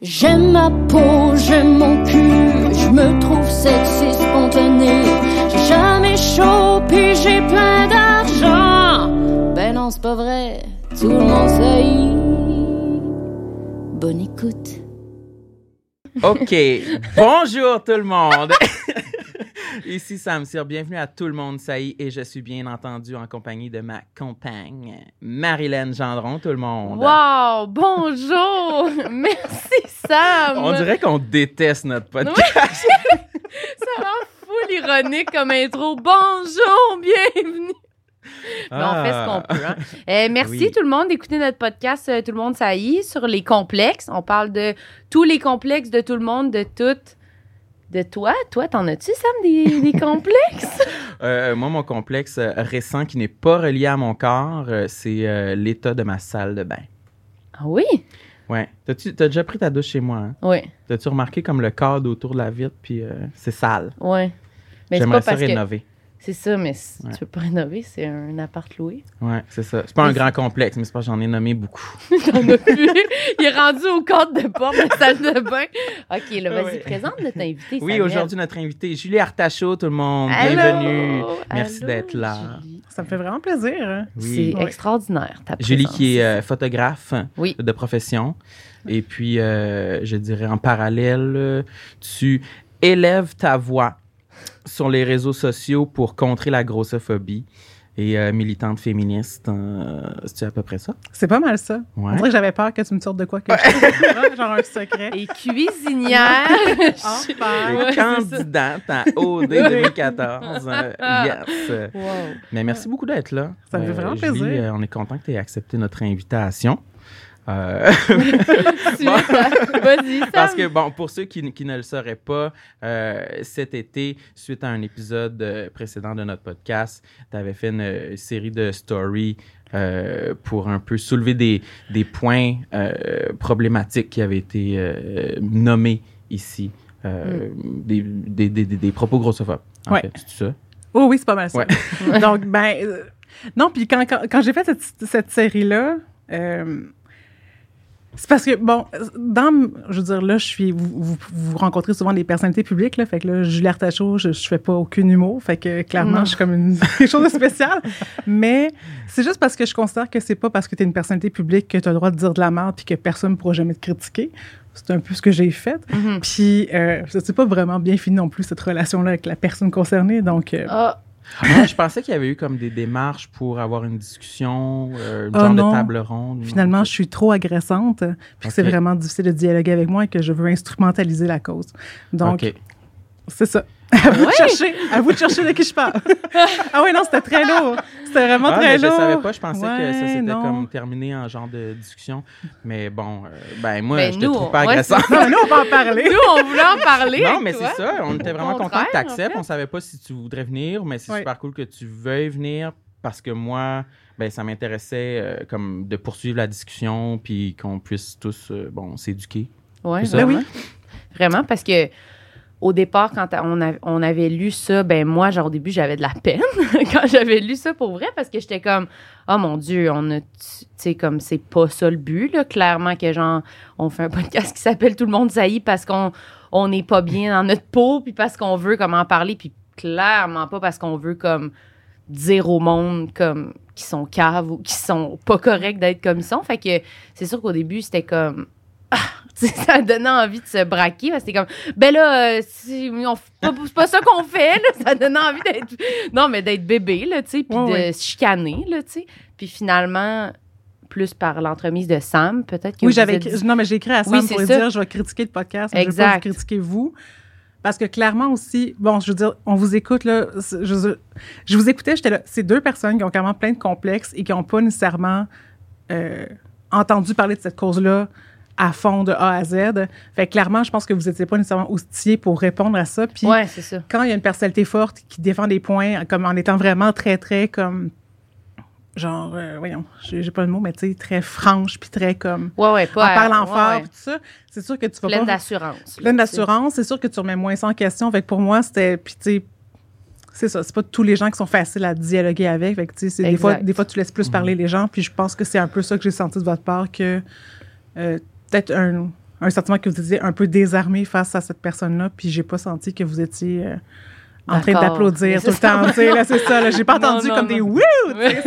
J'aime ma peau, j'aime mon cul, je me trouve sexy spontané. J'ai jamais chaud, puis j'ai plein d'argent. Ben non, c'est pas vrai, tout le monde sait. Bonne écoute. OK. Bonjour tout le monde. Ici Sam Cyr. Bienvenue à tout le monde, est, et je suis bien entendu en compagnie de ma compagne, Marilyn Gendron, tout le monde. Wow! Bonjour! Merci, Sam! On dirait qu'on déteste notre podcast. Ça rend full ironique comme intro. Bonjour! Bienvenue! Mais on fait ce qu'on peut. hein. Euh, merci Oui. tout le monde d'écouter notre podcast euh, Tout le monde est sur les complexes. On parle de tous les complexes de tout le monde, de tout. De toi? Toi, t'en as-tu, Sam, des, des complexes? Euh, moi, mon complexe euh, récent qui n'est pas relié à mon corps, c'est l'état de ma salle de bain. Ah oui? Ouais. T'as-tu- T'as déjà pris ta douche chez moi, hein? Oui, T'as-tu remarqué comme le cadre autour de la vitre, puis euh, c'est sale? oui. Mais c'est J'aimerais pas ça parce rénover. C'est ça, mais si Ouais. tu peux pas rénover, c'est un appart loué. Ouais, c'est ça. C'est pas un grand complexe, mais c'est pas que j'en ai nommé beaucoup. T'en as plus? Il est rendu au cadre de porte de la salle de bain. OK, là, vas-y, Ouais. présente notre invité. Oui, Samuel. aujourd'hui, notre invité, Julie Artachot, tout le monde. Allô? Bienvenue. Merci d'être là. Julie. Ça me fait vraiment plaisir. hein. Oui. C'est extraordinaire, ta Julie présence. qui est euh, photographe Oui. de profession. Et puis, euh, je dirais en parallèle, tu élèves ta voix sur les réseaux sociaux pour contrer la grossophobie et euh, militante féministe. euh, C'est à peu près ça? C'est pas mal ça. Ouais. On dirait que j'avais peur que tu me sortes de quoi que je courant, genre un secret. Et cuisinière. Enfin. Et candidate à OD 2014. euh, yes. wow. Mais merci beaucoup d'être là. Ça me fait vraiment Julie, plaisir. euh, on est content que tu aies accepté notre invitation. Euh? Vas-y, Sam. parce que, bon, pour ceux qui, qui ne le sauraient pas, euh, cet été, suite à un épisode euh, précédent de notre podcast, tu avais fait une série de stories euh, pour un peu soulever des, des points problématiques qui avaient été nommés ici. euh, des, des, des, des- propos grossophobes. En Ouais. fait, c'est ça? Oh oui, c'est pas mal ça. Ouais. Donc, ben. non, puis quand, quand, quand j'ai fait cette, cette série-là, euh, c'est parce que, bon, dans. Je veux dire, là, je suis. Vous, vous, vous rencontrez souvent des personnalités publiques, là. Fait que là, Julie Artachot, je, je fais pas aucun humour. Fait que clairement, Non. je suis comme une quelque chose de spécial. Mais c'est juste parce que je considère que c'est pas parce que tu es une personnalité publique que tu as le droit de dire de la merde puis que personne ne pourra jamais te critiquer. C'est un peu ce que j'ai fait. Mhm. Puis, euh, ça s'est pas vraiment bien fini non plus, cette relation-là avec la personne concernée. Donc, euh, Ah, Ah, je pensais qu'il y avait eu comme des démarches pour avoir une discussion, euh, une Ah, genre non. de table ronde. finalement, je suis trop agressante. Puis, que c'est vraiment difficile de dialoguer avec moi et que je veux instrumentaliser la cause. Donc. C'est ça. À vous de chercher. À vous de chercher de qui je parle. ah oui, non, c'était très lourd. C'était vraiment Ah, très mais je lourd. savais pas, je pensais que ça Ouais, s'était comme terminé en genre de discussion. Mais bon, euh, ben moi, Ben, je te nous, trouve pas ouais, agressant. Non, nous, on va en parler. nous, on voulait en parler. Non, mais c'est ça. On était vraiment content contraire, que tu acceptes. en fait. On savait pas si tu voudrais venir, mais c'est Ouais. super cool que tu veuilles venir parce que moi, ben, ça m'intéressait euh, comme de poursuivre la discussion puis qu'on puisse tous, euh, bon, s'éduquer. Ouais? Ben vraiment. Vraiment, parce que au départ, quand on, avait lu ça, ben moi, genre au début, j'avais de la peine quand j'avais lu ça pour vrai, parce que j'étais comme, oh mon Dieu, on a, tu sais, comme c'est pas ça le but. Clairement que genre, on fait un podcast qui s'appelle Tout le monde saillit parce qu'on on n'est pas bien dans notre peau, puis parce qu'on veut comme en parler, puis clairement pas parce qu'on veut comme dire au monde comme qui sont caves ou qui sont pas corrects d'être comme ils sont. Que c'est sûr qu'au début, c'était comme ah, ça donnait envie de se braquer. parce que C'était comme, ben là, euh, pas- c'est pas ça qu'on fait, là. Ça donnait envie d'être, non, mais d'être bébé, là, tu sais, puis Ouais, de ouais. se chicaner, là, tu sais. Puis finalement, plus par l'entremise de Sam, peut-être que Oui, j'avais écrit- non, mais j'ai écrit à Sam Oui, pour lui dire je vais critiquer le podcast, mais je vais pas Exact. vous critiquer vous. Parce que clairement aussi, bon, je veux dire, on vous écoute, là. Je, je vous écoutais, j'étais là. C'est deux personnes qui ont quand même plein de complexes et qui n'ont pas nécessairement euh, entendu parler de cette cause-là à fond de A à Z. Fait que clairement, je pense que vous n'étiez pas nécessairement outillés pour répondre à ça. Puis Ouais, c'est ça. quand il y a une personnalité forte qui défend des points comme en étant vraiment très, très comme. Genre, euh, voyons, j'ai j'ai pas le mot, mais tu sais, très franche, puis très comme. Ouais, ouais, En pas. parlant ouais, fort, ouais. puis tout ça, c'est sûr que tu vas Pleine pas. d'assurance. Pleine d'assurance, c'est sûr que tu remets moins ça en question. Fait que pour moi, c'était. Puis tu sais, c'est ça, c'est pas tous les gens qui sont faciles à dialoguer avec. Fait que tu sais, des fois, des fois, tu laisses plus parler les gens, puis je pense que c'est un peu ça que j'ai senti de votre part que euh, peut-être un, un sentiment que vous étiez un peu désarmé face à cette personne-là, puis j'ai pas senti que vous étiez euh, en train d'applaudir tout le temps. Là, c'est ça. là. J'ai pas Non, entendu non, comme non. des wouh!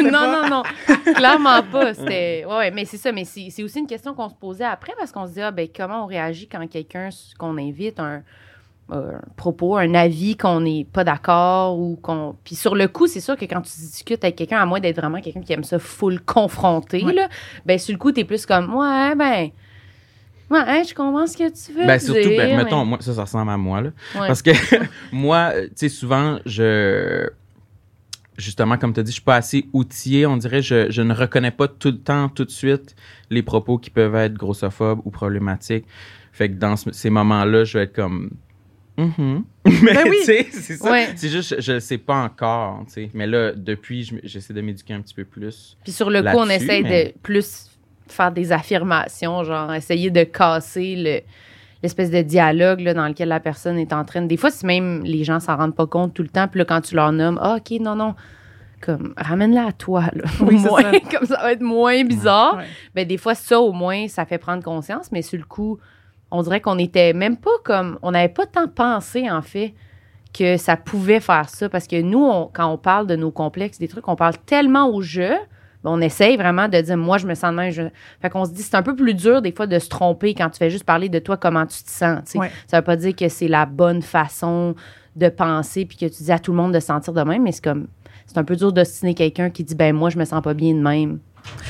non, pas- non, non. Clairement pas. C'était. Ouais, ouais, mais c'est ça. Mais c'est c'est aussi une question qu'on se posait après parce qu'on se dit, ah, ben, comment on réagit quand quelqu'un qu'on invite, un, un propos, un avis qu'on n'est pas d'accord ou qu'on. Puis sur le coup, c'est sûr que quand tu discutes avec quelqu'un, à moins d'être vraiment quelqu'un qui aime ça full confronter, Ouais. là, ben, sur le coup, t'es plus comme, ouais, ben. Ouais, je comprends ce que tu veux Ben, surtout, dire. ben, mais- mettons, moi, ça, ça ressemble à moi, là. Ouais. Parce que moi, tu sais, souvent, je. Justement, comme tu as dit, je suis pas assez outillé. On dirait je, je ne reconnais pas tout le temps, tout de suite, les propos qui peuvent être grossophobes ou problématiques. Fait que dans ce- ces moments-là, je vais être comme. Mhm. Mais Ben oui. tu sais, c'est ça. Ouais. C'est juste, je ne sais pas encore. Mais là, depuis, j'essaie de m'éduquer un petit peu plus. Puis sur le coup, on essaie mais- de plus faire des affirmations, genre essayer de casser le l'espèce de dialogue là, dans lequel la personne est en train de... Des fois, si même les gens s'en rendent pas compte tout le temps, puis là, quand tu leur nommes, ah, OK, non, non, comme, ramène-la à toi, là, Oui, moins, ça. comme ça va être moins bizarre. Ouais. Ben, des fois, ça, au moins, ça fait prendre conscience, mais sur le coup, on dirait qu'on était même pas comme... On n'avait pas tant pensé, en fait, que ça pouvait faire ça. Parce que nous, on- quand on parle de nos complexes, des trucs, on parle tellement au jeu, on essaye vraiment de dire, moi, je me sens de même. Je... Fait qu'on se dit, c'est un peu plus dur, des fois, de se tromper quand tu fais juste parler de toi, comment tu te sens. Ouais. Ça veut pas dire que c'est la bonne façon de penser, puis que tu dis à tout le monde de se sentir de même, mais c'est comme... C'est un peu dur d'ostiner quelqu'un qui dit, ben moi, je me sens pas bien de même.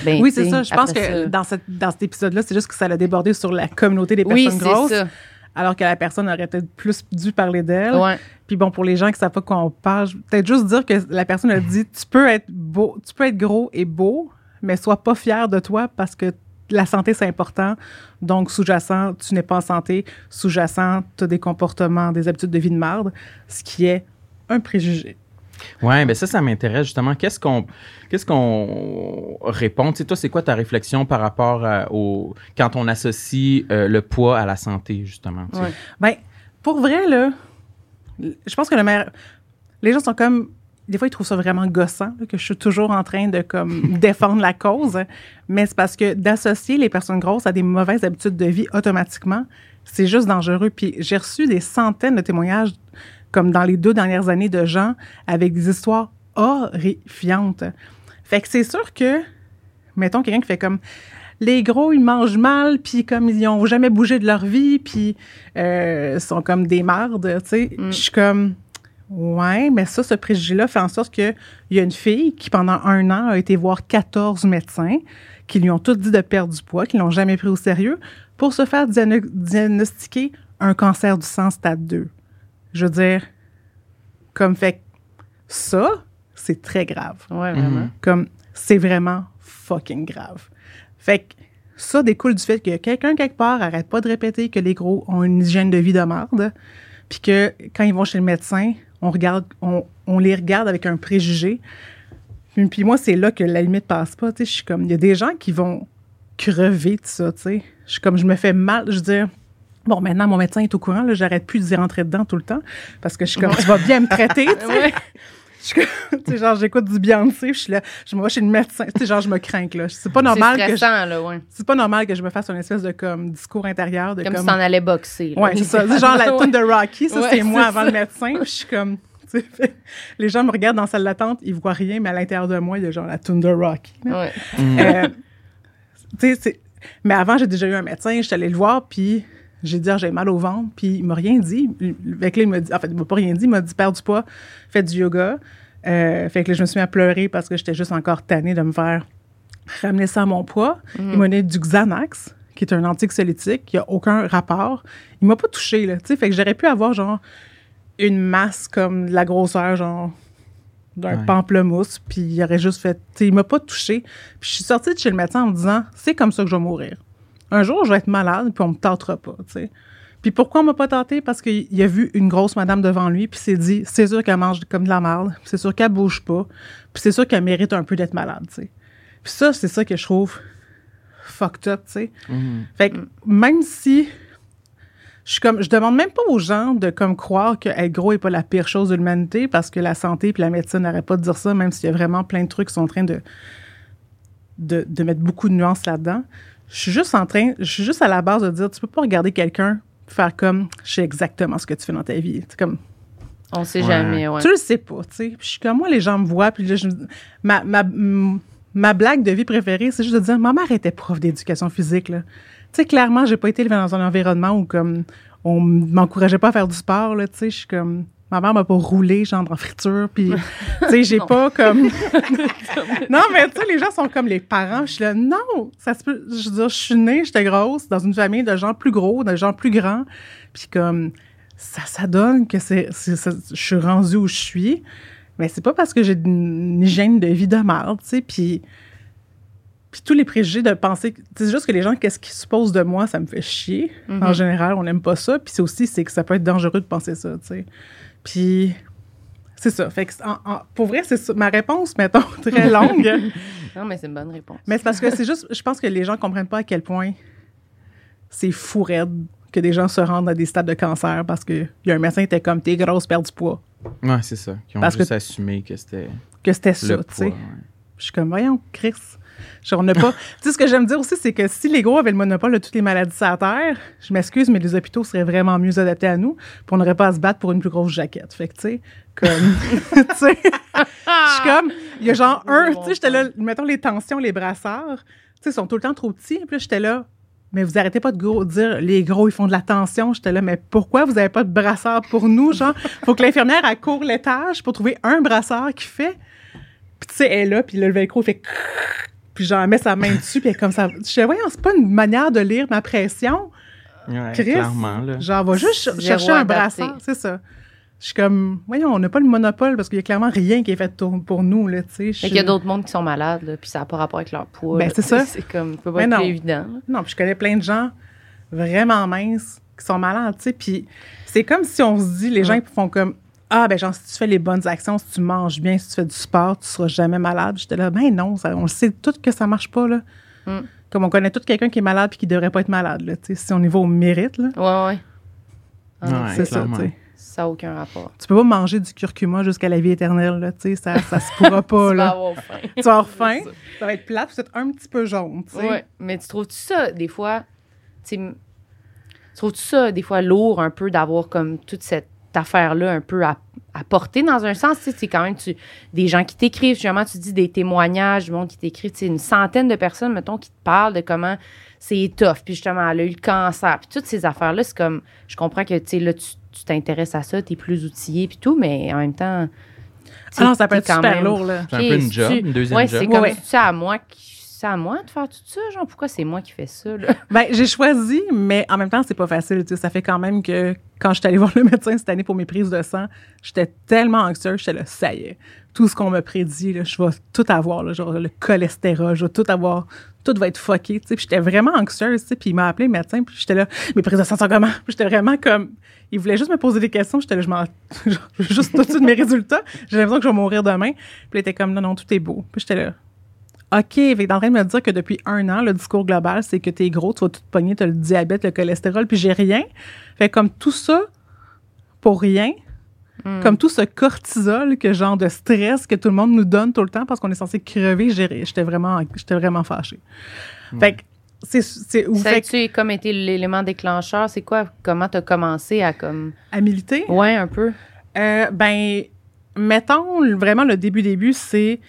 Ben, Oui, c'est ça. Je pense que ça- dans, cette, dans cet épisode-là, c'est juste que ça a débordé sur la communauté des Oui, personnes c'est grosses, ça. Alors que la personne aurait peut-être plus dû parler d'elle. Ouais. Puis bon, pour les gens qui savent pas de quoi on parle, peut-être juste dire que la personne a dit tu peux être beau, tu peux être gros et beau, mais sois pas fier de toi parce que la santé c'est important. Donc sous-jacent, tu n'es pas en santé, sous-jacent, tu as des comportements, des habitudes de vie de marde, ce qui est un préjugé. Ouais, ben ça, ça m'intéresse justement. Qu'est-ce qu'on, qu'est-ce qu'on répond? Tu sais, toi, c'est quoi ta réflexion par rapport à- au quand on associe euh, le poids à la santé justement tu sais? Ouais. Ben, pour vrai, là, je pense que le meilleur. Les gens sont comme. Des fois, ils trouvent ça vraiment gossant, là, que je suis toujours en train de comme défendre la cause. Mais c'est parce que d'associer les personnes grosses à des mauvaises habitudes de vie automatiquement, c'est juste dangereux. Puis j'ai reçu des centaines de témoignages, comme dans les deux dernières années, de gens avec des histoires horrifiantes. Fait que c'est sûr que, mettons, quelqu'un qui fait comme les gros, ils mangent mal, puis comme ils ont jamais bougé de leur vie, puis euh, sont comme des mardes, tu sais. Mm. Je suis comme, ouais, mais ça, ce préjugé-là fait en sorte qu'il y a une fille qui, pendant un an, a été voir 14 médecins, qui lui ont tous dit de perdre du poids, qui l'ont jamais pris au sérieux, pour se faire diagno- diagnostiquer un cancer du sang stade 2. Je veux dire, comme fait, que ça, c'est très grave Ouais, vraiment. Mhm. comme c'est vraiment fucking grave. Fait que ça découle du fait que quelqu'un quelque part arrête pas de répéter que les gros ont une hygiène de vie de merde, puis que quand ils vont chez le médecin, on regarde, on, on les regarde avec un préjugé. Puis, puis moi, c'est là que la limite passe pas. Tu sais, je suis comme, il y a des gens qui vont crever de ça. Tu sais, je suis comme, je me fais mal. Je veux dire. Bon, maintenant, mon médecin est au courant. Là, j'arrête plus d'y rentrer dedans tout le temps parce que je suis comme, tu vas bien me traiter. tu sais. Ouais. Je suis comme, tu sais, genre, j'écoute du Beyoncé, puis je suis là, je me vais chez le médecin. Tu sais, genre, je me crains, là. C'est pas normal c'est que je, stressant, là, ouais. c'est pas normal que je me fasse une espèce de, comme, discours intérieur de Comme, comme. si t'en allais boxer. là. ouais, c'est ça. C'est genre la tune de Rocky, ça, Ouais, c'est moi c'est avant ça. le médecin. Je suis comme, les gens me regardent dans la salle d'attente, ils voient rien, mais à l'intérieur de moi, il y a genre la tune de Rocky. Ouais. Euh, tu sais, c'est- mais avant, j'ai déjà eu un médecin, je suis allée le voir, puis j'ai dit, ah, j'ai mal au ventre, puis il m'a rien dit. Fait que là, il m'a dit, en fait, il m'a pas rien dit, il m'a dit, perds du poids, fais du yoga. Euh, fait que là, je me suis mis à pleurer parce que j'étais juste encore tannée de me faire ramener ça à mon poids. Il m'a donné du Xanax, qui est un anxiolytique, qui a aucun rapport. Il m'a pas touché, là, tu sais, fait que j'aurais pu avoir, genre, une masse comme de la grosseur, genre, d'un Ouais. pamplemousse, puis il aurait juste fait. tu sais, il m'a pas touché. Puis je suis sortie de chez le médecin en me disant c'est comme ça que je vais mourir. Un jour, je vais être malade, puis on me tentera pas, tu sais. Puis pourquoi on m'a pas tenté? Parce qu'il a vu une grosse madame devant lui, puis s'est dit c'est sûr qu'elle mange comme de la merde, puis c'est sûr qu'elle bouge pas, puis c'est sûr qu'elle mérite un peu d'être malade, tu sais. Puis ça, c'est ça que je trouve fucked up, tu sais. Mhm. Fait que même si je suis comme je demande même pas aux gens de comme croire que être gros est pas la pire chose de l'humanité parce que la santé puis la médecine n'arrêtent pas de dire ça même s'il y a vraiment plein de trucs qui sont en train de de, de mettre beaucoup de nuances là-dedans. Je suis juste en train, je suis juste à la base de dire, tu peux pas regarder quelqu'un faire comme, je sais exactement ce que tu fais dans ta vie. C'est comme, On sait Ouais. jamais, ouais. tu le sais pas, tu sais. Puis je suis comme, moi, les gens me voient, puis là, je, me- ma, ma, ma blague de vie préférée, c'est juste de dire, ma mère était prof d'éducation physique, là. Tu sais, clairement, j'ai pas été élevée dans un environnement où, comme, on m'encourageait pas à faire du sport, là, tu sais. Je suis comme, ma mère m'a pas roulé, genre, en friture, puis, tu sais, j'ai pas comme. non, mais tu sais, les gens sont comme les parents. Je suis là, non, ça se peut. Je veux dire, je suis née, j'étais grosse, dans une famille de gens plus gros, de gens plus grands, puis comme, ça, ça donne que c'est, je suis rendue où je suis. Mais c'est pas parce que j'ai une hygiène de vie de merde, tu sais, puis. Puis tous les préjugés de penser. C'est juste que les gens, qu'est-ce qu'ils supposent de moi, ça me fait chier. En général, on n'aime pas ça. Puis c'est aussi, c'est que ça peut être dangereux de penser ça, tu sais. Puis. C'est ça. Fait que, en- en- pour vrai, c'est. Ma réponse, mettons, très longue. Non, mais c'est une bonne réponse. mais c'est parce que c'est juste. Je pense que les gens comprennent pas à quel point c'est fou raide que des gens se rendent à des stades de cancer parce qu'il y a un médecin qui était comme t'es grosse, perds du poids. Ouais, c'est ça. Qui ont Parce que- juste assumé que c'était Que c'était ça, tu sais. ouais. Je suis comme, voyons, Chris. Genre, on n'a pas. tu sais, ce que j'aime dire aussi, c'est que si les gros avaient le monopole de toutes les maladies sur la Terre, je m'excuse, mais les hôpitaux seraient vraiment mieux adaptés à nous, puis on n'aurait pas à se battre pour une plus grosse jaquette. Fait que, tu sais, comme. tu sais, je suis comme. Il y a genre un. Tu sais, j'étais là, mettons les tensions, les brassards, tu sais, sont tout le temps trop petits. Puis là, j'étais là. Mais vous arrêtez pas de gros, dire les gros, ils font de la tension. J'étais là, mais pourquoi vous avez pas de brassard pour nous? Genre, faut que l'infirmière, elle court l'étage pour trouver un brassard qui fait. Puis tu sais, elle est là, puis le velcro fait puis genre, elle met sa main dessus, puis elle est comme ça. Je sais, voyons, c'est pas une manière de lire ma pression. Ouais, Chris, clairement, là. Genre, va juste ch- Zéro chercher un brassard, c'est ça. Je suis comme, voyons, on n'a pas le monopole parce qu'il y a clairement rien qui est fait pour, nous, là, tu sais. Qu'il y a d'autres mondes qui sont malades, là, puis ça n'a pas rapport avec leur poids. Ben, c'est ça. C'est comme, peut pas être plus évident. là. Non, puis je connais plein de gens vraiment minces qui sont malades, tu sais. Puis c'est comme si on se dit, les gens ils font comme, ah, ben genre, si tu fais les bonnes actions, si tu manges bien, si tu fais du sport, tu seras jamais malade. J'étais là, ben non, ça- on le sait tout que ça marche pas, là. Mm. Comme on connaît tout quelqu'un qui est malade puis qui devrait pas être malade, là, tu sais. Si on y va au mérite, là, Ouais, ouais. Ah, Ouais, c'est ça, tu sais. Ça n'a aucun rapport. Tu peux pas manger du curcuma jusqu'à la vie éternelle, là, tu sais. Ça, ça se pourra pas, Tu vas là. avoir faim. Tu vas avoir faim, ça va être plate, puis peut-être un petit peu jaune, tu sais. Ouais, mais tu trouves-tu ça, des fois, tu sais, m- tu trouves-tu ça, des fois, lourd un peu d'avoir comme toute cette affaire-là un peu à, à porter dans un sens, tu sais, c'est quand même tu, des gens qui t'écrivent, justement, tu dis des témoignages, du monde qui t'écrit, tu sais, une centaine de personnes, mettons, qui te parlent de comment c'est tough, puis justement, elle a eu le cancer, puis toutes ces affaires-là, c'est comme, je comprends que, tu sais, là, tu tu t'intéresses à ça, t'es plus outillé, puis tout, mais en même temps... tu Ah non, ça peut être quand super même- lourd, là. C'est un peu une job, une deuxième ouais, job. c'est comme, Ouais. c'est à moi qui- c'est à moi de faire tout ça, genre, pourquoi c'est moi qui fais ça, là? Ben, j'ai choisi, mais en même temps, c'est pas facile. Ça fait quand même que quand je suis allée voir le médecin cette année pour mes prises de sang, j'étais tellement anxieuse, j'étais là, ça y est. Tout ce qu'on me prédit, là, je vais tout avoir, genre le cholestérol, je vais tout avoir, tout va être fucké. j'étais vraiment anxieuse, puis il m'a appelé le médecin, puis j'étais là, mes prises de sang sont comment? J'étais vraiment comme, il voulait juste me poser des questions, j'étais là, je m'en, juste tout de mes résultats, j'ai l'impression que je vais mourir demain. Puis il était comme, non, non, tout est beau. Puis j'étais là, OK, en train de me dire que depuis un an, le discours global, c'est que t'es gros, tu vas tout te pogner, t'as le diabète, le cholestérol, puis j'ai rien. Fait comme tout ça, pour rien, Hmm. comme tout ce cortisol, que genre de stress que tout le monde nous donne tout le temps parce qu'on est censé crever, j'étais vraiment, j'étais vraiment fâchée. Fait que c'est, c'est, Ça fait que- a-tu comme été l'élément déclencheur? C'est quoi? Comment t'as commencé à comme... à militer? Ouais, un peu. Euh, ben, mettons, vraiment, le début-début, c'est.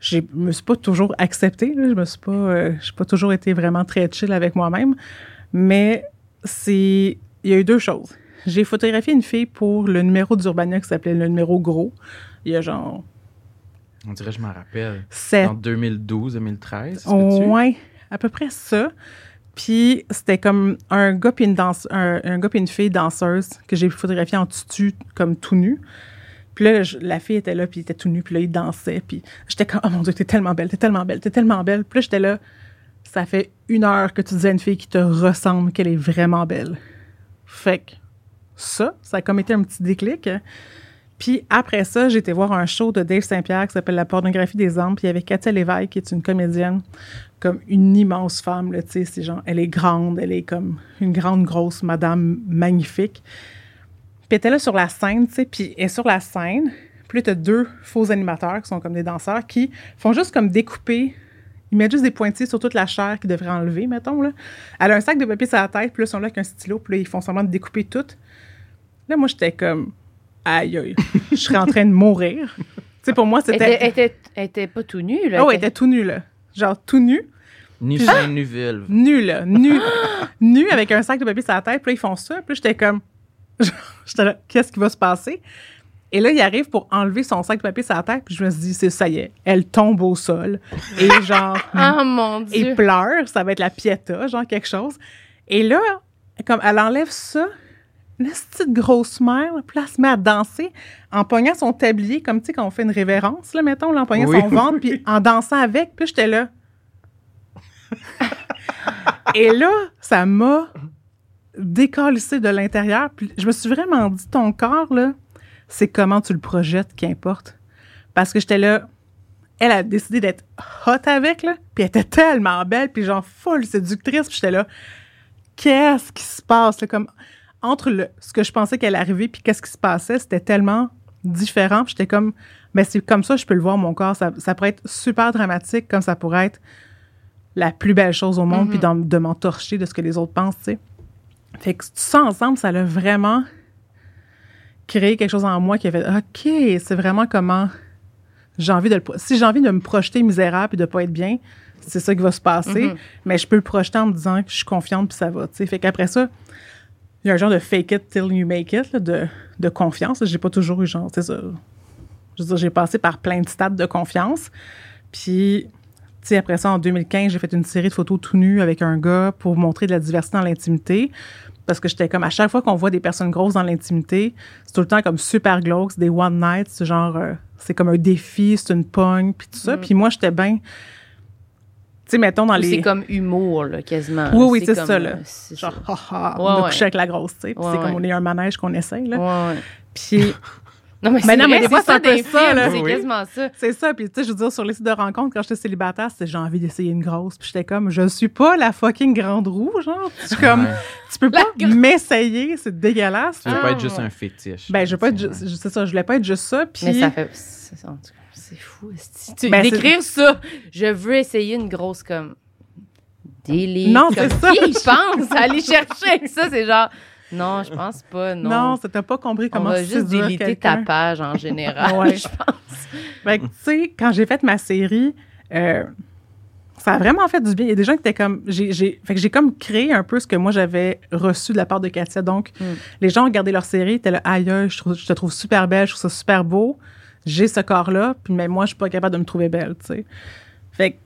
Je me suis pas toujours acceptée, là. je me suis pas. euh, j'ai pas toujours été vraiment très chill avec moi-même. Mais c'est. Il y a eu deux choses. J'ai photographié une fille pour le numéro d'Urbania qui s'appelait le numéro gros. Il y a genre On dirait, je m'en rappelle. sept En 2012-2013, ça se peut-tu? Ouais, à peu près ça. Puis c'était comme un gars puis une danse, un, un gars puis une fille danseuse que j'ai photographié en tutu comme tout nu. Puis là, la fille était là, puis il était tout nu, puis là, il dansait. Puis j'étais comme, oh mon Dieu, t'es tellement belle, t'es tellement belle, t'es tellement belle. Puis là, j'étais là, ça fait une heure que tu disais à une fille qui te ressemble qu'elle est vraiment belle. Fait que ça, ça a comme été un petit déclic. Puis après ça, j'ai été voir un show de Dave Saint-Pierre qui s'appelle La pornographie des hommes. Puis il y avait Katia Lévesque, qui est une comédienne, comme une immense femme, là, tu sais, c'est genre, elle est grande, elle est comme une grande, grosse madame magnifique. Puis elle était là sur la scène, tu sais, puis elle est sur la scène. Puis là, t'as deux faux animateurs qui sont comme des danseurs qui font juste comme découper Ils mettent juste des pointillés sur toute la chair qu'ils devraient enlever, mettons. Là. Elle a un sac de papier sur la tête, puis là, ils sont là avec un stylo, puis là, ils font semblant de découper tout. Là, moi, j'étais comme, aïe, aïe, je serais en train de mourir. tu sais, pour moi, c'était. était, elle était, elle était pas tout nue, là. Oh, elle était tout nu, là. Genre, tout nu. Ni Puis- sein, ni vulve. Nu, là. Nu. nu avec un sac de papier sur la tête. Puis là, ils font ça. Puis là, j'étais comme. j'étais là, qu'est-ce qui va se passer? Et là, il arrive pour enlever son sac de papier sur la tête. Puis je me suis dit, c'est ça y est. Elle tombe au sol. Et genre. Ah, mon et Dieu. pleure. Ça va être la pieta, genre quelque chose. Et là, comme elle enlève ça, une petite grosse mère, puis là, elle se met à danser en pognant son tablier, comme tu sais, quand on fait une révérence, là, mettons, là, en pognant Oui. son ventre, puis en dansant avec. Puis j'étais là. Et là, ça m'a décalissé de l'intérieur. Puis je me suis vraiment dit, ton corps, là, c'est comment tu le projettes qui importe. Parce que j'étais là, elle a décidé d'être hot avec, là, puis elle était tellement belle, puis genre folle séductrice, puis j'étais là, qu'est-ce qui se passe, là, comme entre le, ce que je pensais qu'elle arrivait, puis qu'est-ce qui se passait, c'était tellement différent, j'étais comme, mais c'est comme ça, je peux le voir, mon corps, ça, ça pourrait être super dramatique, comme ça pourrait être la plus belle chose au monde, puis d'en- de m'entorcher de ce que les autres pensent, tu sais. Fait que tout ça ensemble, ça l'a vraiment créé quelque chose en moi qui a fait, OK, c'est vraiment comment j'ai envie de le, si j'ai envie de me projeter misérable et de pas être bien, c'est ça qui va se passer. Mhm. Mais je peux le projeter en me disant que je suis confiante puis ça va. Fait qu'après ça, il y a un genre de fake it till you make it là, de, de confiance. J'ai pas toujours eu genre, ça. Je veux dire, j'ai passé par plein de stades de confiance. Puis, après ça, en 2015, j'ai fait une série de photos tout nues avec un gars pour montrer de la diversité dans l'intimité. Parce que j'étais comme, à chaque fois qu'on voit des personnes grosses dans l'intimité, c'est tout le temps comme super glauque, c'est des one night, c'est genre, euh, c'est comme un défi, c'est une pogne, puis tout ça. Mm. Puis moi, j'étais bien. Tu sais, mettons dans Ou les. C'est comme humour, là, quasiment. Oui, oui, c'est ça, là. euh, Genre, ça. ha, ha, Ouais, on a ouais. couché avec la grosse, tu sais. Puis Ouais, c'est comme on est un manège qu'on essaye, là. Ouais, ouais. Puis Non, mais, Mais c'est non, mais des fois, c'est un peu des ça, là. C'est Oui. quasiment ça. c'est ça. Puis tu sais, je veux dire, sur les sites de rencontres, quand j'étais célibataire, c'était j'ai envie d'essayer une grosse. Puis j'étais comme, je suis pas la fucking grande roue, genre. Je suis comme, Ouais. tu peux pas m'essayer, c'est dégueulasse. Tu veux Ah, pas être juste ouais. un fétiche. Ben, je veux pas être C'est juste, c'est ça, je voulais pas être juste ça. Puis Mais ça fait. C'est en tout cas, c'est fou. Tu- Ben, D'écrire ça, je veux essayer une grosse comme. Delete. Non, c'est ça. Qui pense à aller chercher avec ça? C'est genre. Non, je pense pas. Non. non, ça t'as pas compris On comment va juste déliter ta quelqu'un. page en général. Ouais. je pense. Fait que, tu sais, quand j'ai fait ma série, euh, ça a vraiment fait du bien. Il y a des gens qui étaient comme. J'ai, j'ai, fait que j'ai comme créé un peu ce que moi j'avais reçu de la part de Katia. Donc, Mm. les gens regardaient leur série, étaient là, aïe, je, trouve- je te trouve super belle, je trouve ça super beau. J'ai ce corps-là, puis mais moi, je suis pas capable de me trouver belle, tu sais. Fait que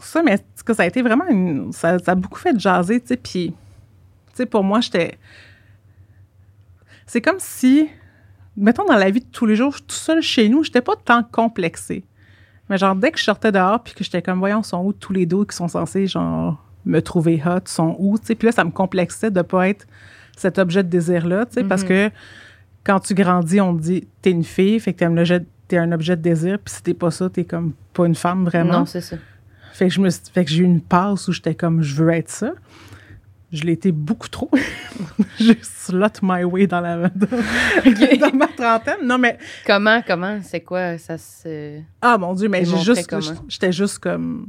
ça, mais ça a été vraiment une. Ça, ça a beaucoup fait jaser, tu sais. Puis, sais, pour moi, j'étais. C'est comme si mettons, dans la vie de tous les jours, tout seul chez nous, j'étais pas tant complexée. Mais genre, dès que je sortais dehors, puis que j'étais comme, voyons, sont où tous les dos qui sont censés, genre, me trouver hot, sont où, tu sais? Puis là, ça me complexait de pas être cet objet de désir-là, tu sais, parce Mhm. que quand tu grandis, on te dit, t'es une fille, fait que t'es un objet, t'es un objet de désir, puis si t'es pas ça, t'es comme pas une femme vraiment. Non, c'est ça. Fait que je me suis- fait que j'ai eu une passe où j'étais comme je veux être ça. Je l'ai été beaucoup trop. j'ai slot my way dans la dans ma trentaine. Non mais Comment, comment, c'est quoi, ça se... ah mon dieu, mais j'ai juste j'étais juste comme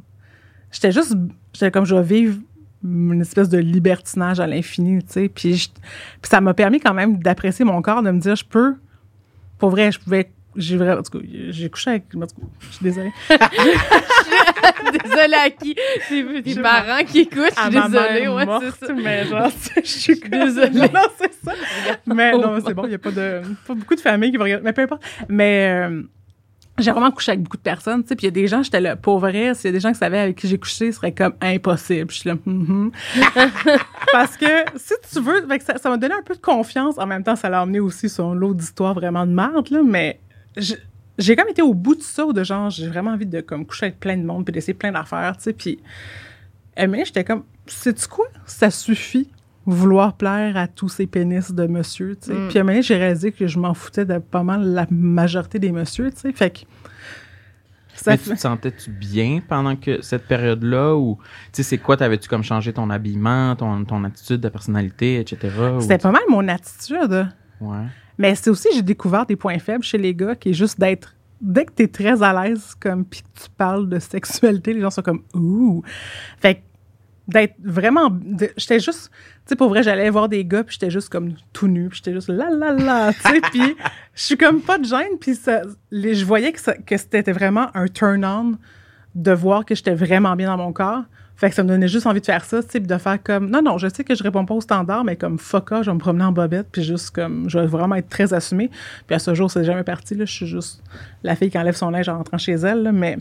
j'étais juste j'étais comme je vais vivre une espèce de libertinage à l'infini, tu sais. Puis, je- puis ça m'a permis quand même d'apprécier mon corps, de me dire je peux pour vrai, je pouvais j'ai vraiment en tout cas, j'ai couché avec en tout cas, je suis désolée. Désolée à qui? Des Je- parents qui écoutent, je suis ma désolée, ouais, c'est ça. mais genre, je suis désolée. Non, non, c'est ça. Mais non, mais c'est bon, il n'y a pas, de, pas beaucoup de familles qui vont regarder. Mais peu importe. Mais euh, j'ai vraiment couché avec beaucoup de personnes, tu sais. Puis il y a des gens, j'étais là, pour vrai, s'il y a des gens qui savaient avec qui j'ai couché, ce serait comme impossible. Je suis là, Mhm. Parce que si tu veux, ça m'a donné un peu de confiance. En même temps, ça l'a amené aussi sur l'autre d'histoire vraiment de merde, là. Mais j'ai comme été au bout de ça, ou de genre, j'ai vraiment envie de comme coucher avec plein de monde, puis d'essayer plein d'affaires, tu sais. Puis mais j'étais comme, sais-tu quoi? Ça suffit vouloir plaire à tous ces pénis de monsieur, tu sais. Mm. Puis à j'ai réalisé que je m'en foutais de pas mal la majorité des messieurs, tu sais. Fait que... Ça Mais fait- tu te sentais-tu bien pendant que cette période-là ou tu sais c'est quoi t'avais-tu comme changé ton habillement, ton, ton attitude, ta personnalité, etc. ou- C'était pas mal mon attitude. Ouais. Mais c'est aussi, j'ai découvert des points faibles chez les gars, qui est juste d'être dès que t'es très à l'aise, comme, puis que tu parles de sexualité, les gens sont comme, ouh. Fait que d'être vraiment. J'étais juste. Tu sais, pour vrai, j'allais voir des gars, puis j'étais juste comme tout nu, puis j'étais juste là, là, là, tu sais, puis je suis comme pas de gêne, puis ça, les, je voyais que, ça- que c'était vraiment un turn-on de voir que j'étais vraiment bien dans mon corps. Fait que ça me donnait juste envie de faire ça, tu sais, puis de faire comme, non, non, je sais que je réponds pas au standard, mais comme fuck off, je vais me promener en bobette, puis juste comme, je vais vraiment être très assumée. Puis à ce jour, c'est jamais parti, là, je suis juste la fille qui enlève son linge en rentrant chez elle, là, mais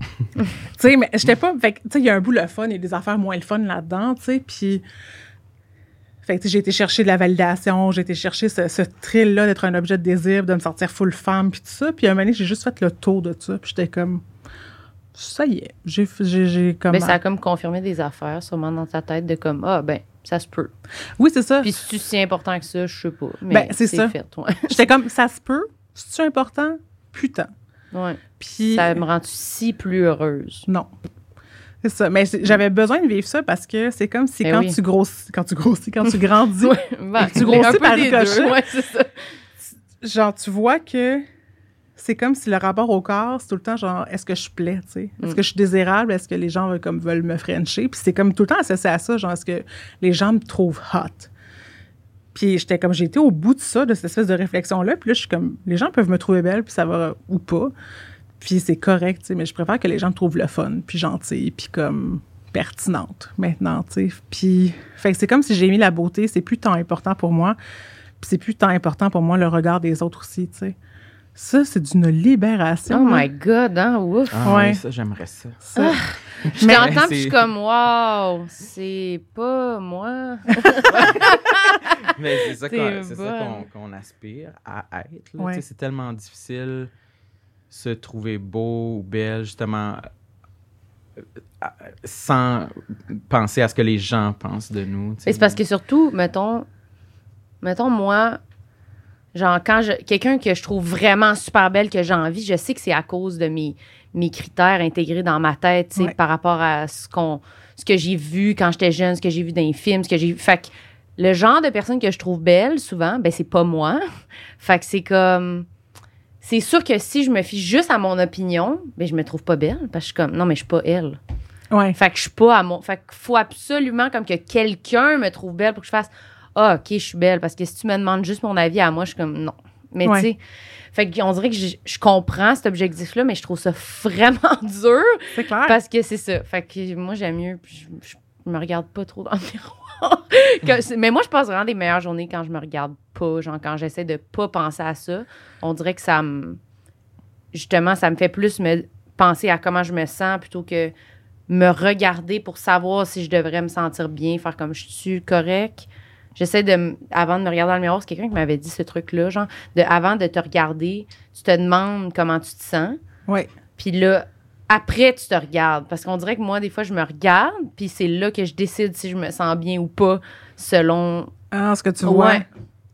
tu sais, mais j'étais pas. Fait que, tu sais, il y a un bout le fun et des affaires moins le fun là-dedans, tu sais. Puis. Fait que, j'ai été chercher de la validation, j'ai été chercher ce, ce thrill-là d'être un objet de désir, de me sortir full femme, puis tout ça. Puis à un moment donné, j'ai juste fait le tour de ça. Puis j'étais comme. Ça y est. J'ai, j'ai, j'ai comme. Ben, ça a comme confirmé des affaires, sûrement dans ta tête, de comme, ah, ben, ça se peut. Oui, c'est ça. Puis si c'est important que ça, je sais pas. Mais Ben, c'est ça. fait, ouais. J'étais comme, ça se peut. C'est-tu important? Putain. Ouais. Puis. Ça me rend si plus heureuse. Non. C'est ça. Mais c'est- j'avais besoin de vivre ça parce que c'est comme si Ben quand oui. tu grossis, quand tu grossis, quand tu grandis, Ben, tu grossis par des ricochet. deux, Ouais, c'est ça. genre, tu vois que c'est comme si le rapport au corps, c'est tout le temps genre, est-ce que je plais, tu sais? Est-ce Mm. que je suis désirable? Est-ce que les gens veulent, comme, veulent me frencher? Puis c'est comme tout le temps associé à ça, genre, est-ce que les gens me trouvent hot? Puis j'étais comme, j'ai été au bout de ça, de cette espèce de réflexion-là. Puis là, je suis comme, les gens peuvent me trouver belle, puis ça va ou pas. Puis c'est correct, tu sais, mais je préfère que les gens me trouvent le fun, puis gentille, puis comme pertinente maintenant, tu sais. Puis, fait c'est comme si j'ai mis la beauté, c'est plus tant important pour moi. Puis c'est plus tant important pour moi le regard des autres aussi, tu sais. Ça, c'est d'une libération. Oh my God, hein, ouf. Ah, Ouais. oui, ça, j'aimerais ça. Ça. Je Mais- t'entends, puis je suis comme, wow, c'est pas moi. Mais c'est ça qu'on c'est ça bonne. qu'on- qu'on aspire à être. là. Ouais. C'est tellement difficile se trouver beau ou belle, justement, euh, euh, sans penser à ce que les gens pensent de nous. Mais c'est parce que surtout, mettons, mettons moi, genre quand je quelqu'un que je trouve vraiment super belle que j'ai envie, je sais que c'est à cause de mes mes critères intégrés dans ma tête, tu sais, Ouais. par rapport à ce qu'on ce que j'ai vu quand j'étais jeune, ce que j'ai vu dans les films, ce que j'ai vu. Fait que le genre de personne que je trouve belle souvent, ben c'est pas moi. fait que c'est comme c'est sûr que si je me fie juste à mon opinion, ben je me trouve pas belle parce que je suis comme non mais je suis pas elle. Ouais. Fait que je suis pas à mon. Fait qu'il faut absolument comme que quelqu'un me trouve belle pour que je fasse Ah, ok, je suis belle. Parce que si tu me demandes juste mon avis à moi, je suis comme non. Mais Ouais. tu sais, fait qu'on dirait que je, je comprends cet objectif-là, mais je trouve ça vraiment dur C'est clair. parce que c'est ça. Fait que moi, j'aime mieux. puis Je, je me regarde pas trop dans le miroir. Que mais moi, je passe vraiment des meilleures journées quand je me regarde pas. Genre, quand j'essaie de pas penser à ça. On dirait que ça me. Justement, ça me fait plus me penser à comment je me sens plutôt que me regarder pour savoir si je devrais me sentir bien, faire comme je suis correct. J'essaie de, avant de me regarder dans le miroir, c'est quelqu'un qui m'avait dit ce truc-là, genre, de, avant de te regarder, tu te demandes comment tu te sens. Ouais. Puis là, après, tu te regardes. Parce qu'on dirait que moi, des fois, je me regarde, puis c'est là que je décide si je me sens bien ou pas, selon. Ah, ce que tu vois.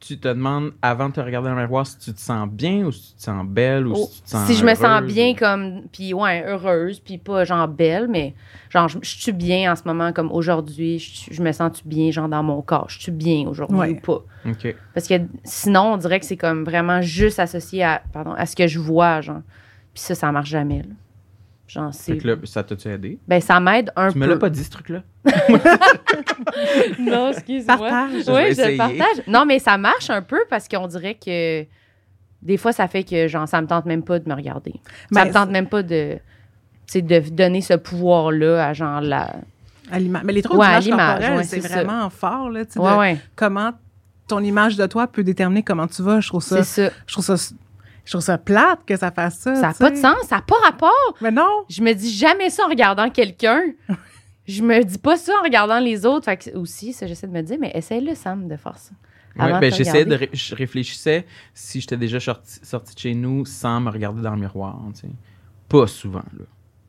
Tu te demandes, avant de te regarder dans le miroir, si tu te sens bien ou si tu te sens belle ou Oh, si tu te sens si je me sens bien, ou- comme. Puis ouais, heureuse, puis pas genre belle, mais genre, je, je suis bien en ce moment, comme aujourd'hui, je, je me sens bien, genre dans mon corps? Je suis bien aujourd'hui Ouais. ou pas? OK. Parce que sinon, on dirait que c'est comme vraiment juste associé à, pardon, à ce que je vois, genre. Puis ça, ça marche jamais, là. Genre, c'est. Fait que là, ça t'a-tu aidé? Ben, ça m'aide un Tu peu. me l'as pas dit, ce truc-là? non, excuse-moi. Partage. Je Oui, je le partage. Non, mais ça marche un peu parce qu'on dirait que des fois, ça fait que genre, ça me tente même pas de me regarder. Ben, ça me tente même pas de, tu sais, de donner ce pouvoir-là à genre la. À l'image. Mais les troubles Ouais, ouais, c'est vraiment fort, là, tu sais, Ouais, de ouais. comment ton image de toi peut déterminer comment tu vas. Je trouve ça, C'est ça. je trouve ça, je trouve ça plate que ça fasse ça. Ça n'a pas de sens. Ça n'a pas rapport. Mais non. Je me dis jamais ça en regardant quelqu'un. Je me dis pas ça en regardant les autres. Fait que aussi, ça, j'essaie de me dire, mais essaye-le, Sam, de faire ça. Avant ben, j'essayais de ré- je réfléchissais si j'étais déjà sorti, sorti de chez nous sans me regarder dans le miroir. Pas souvent, là.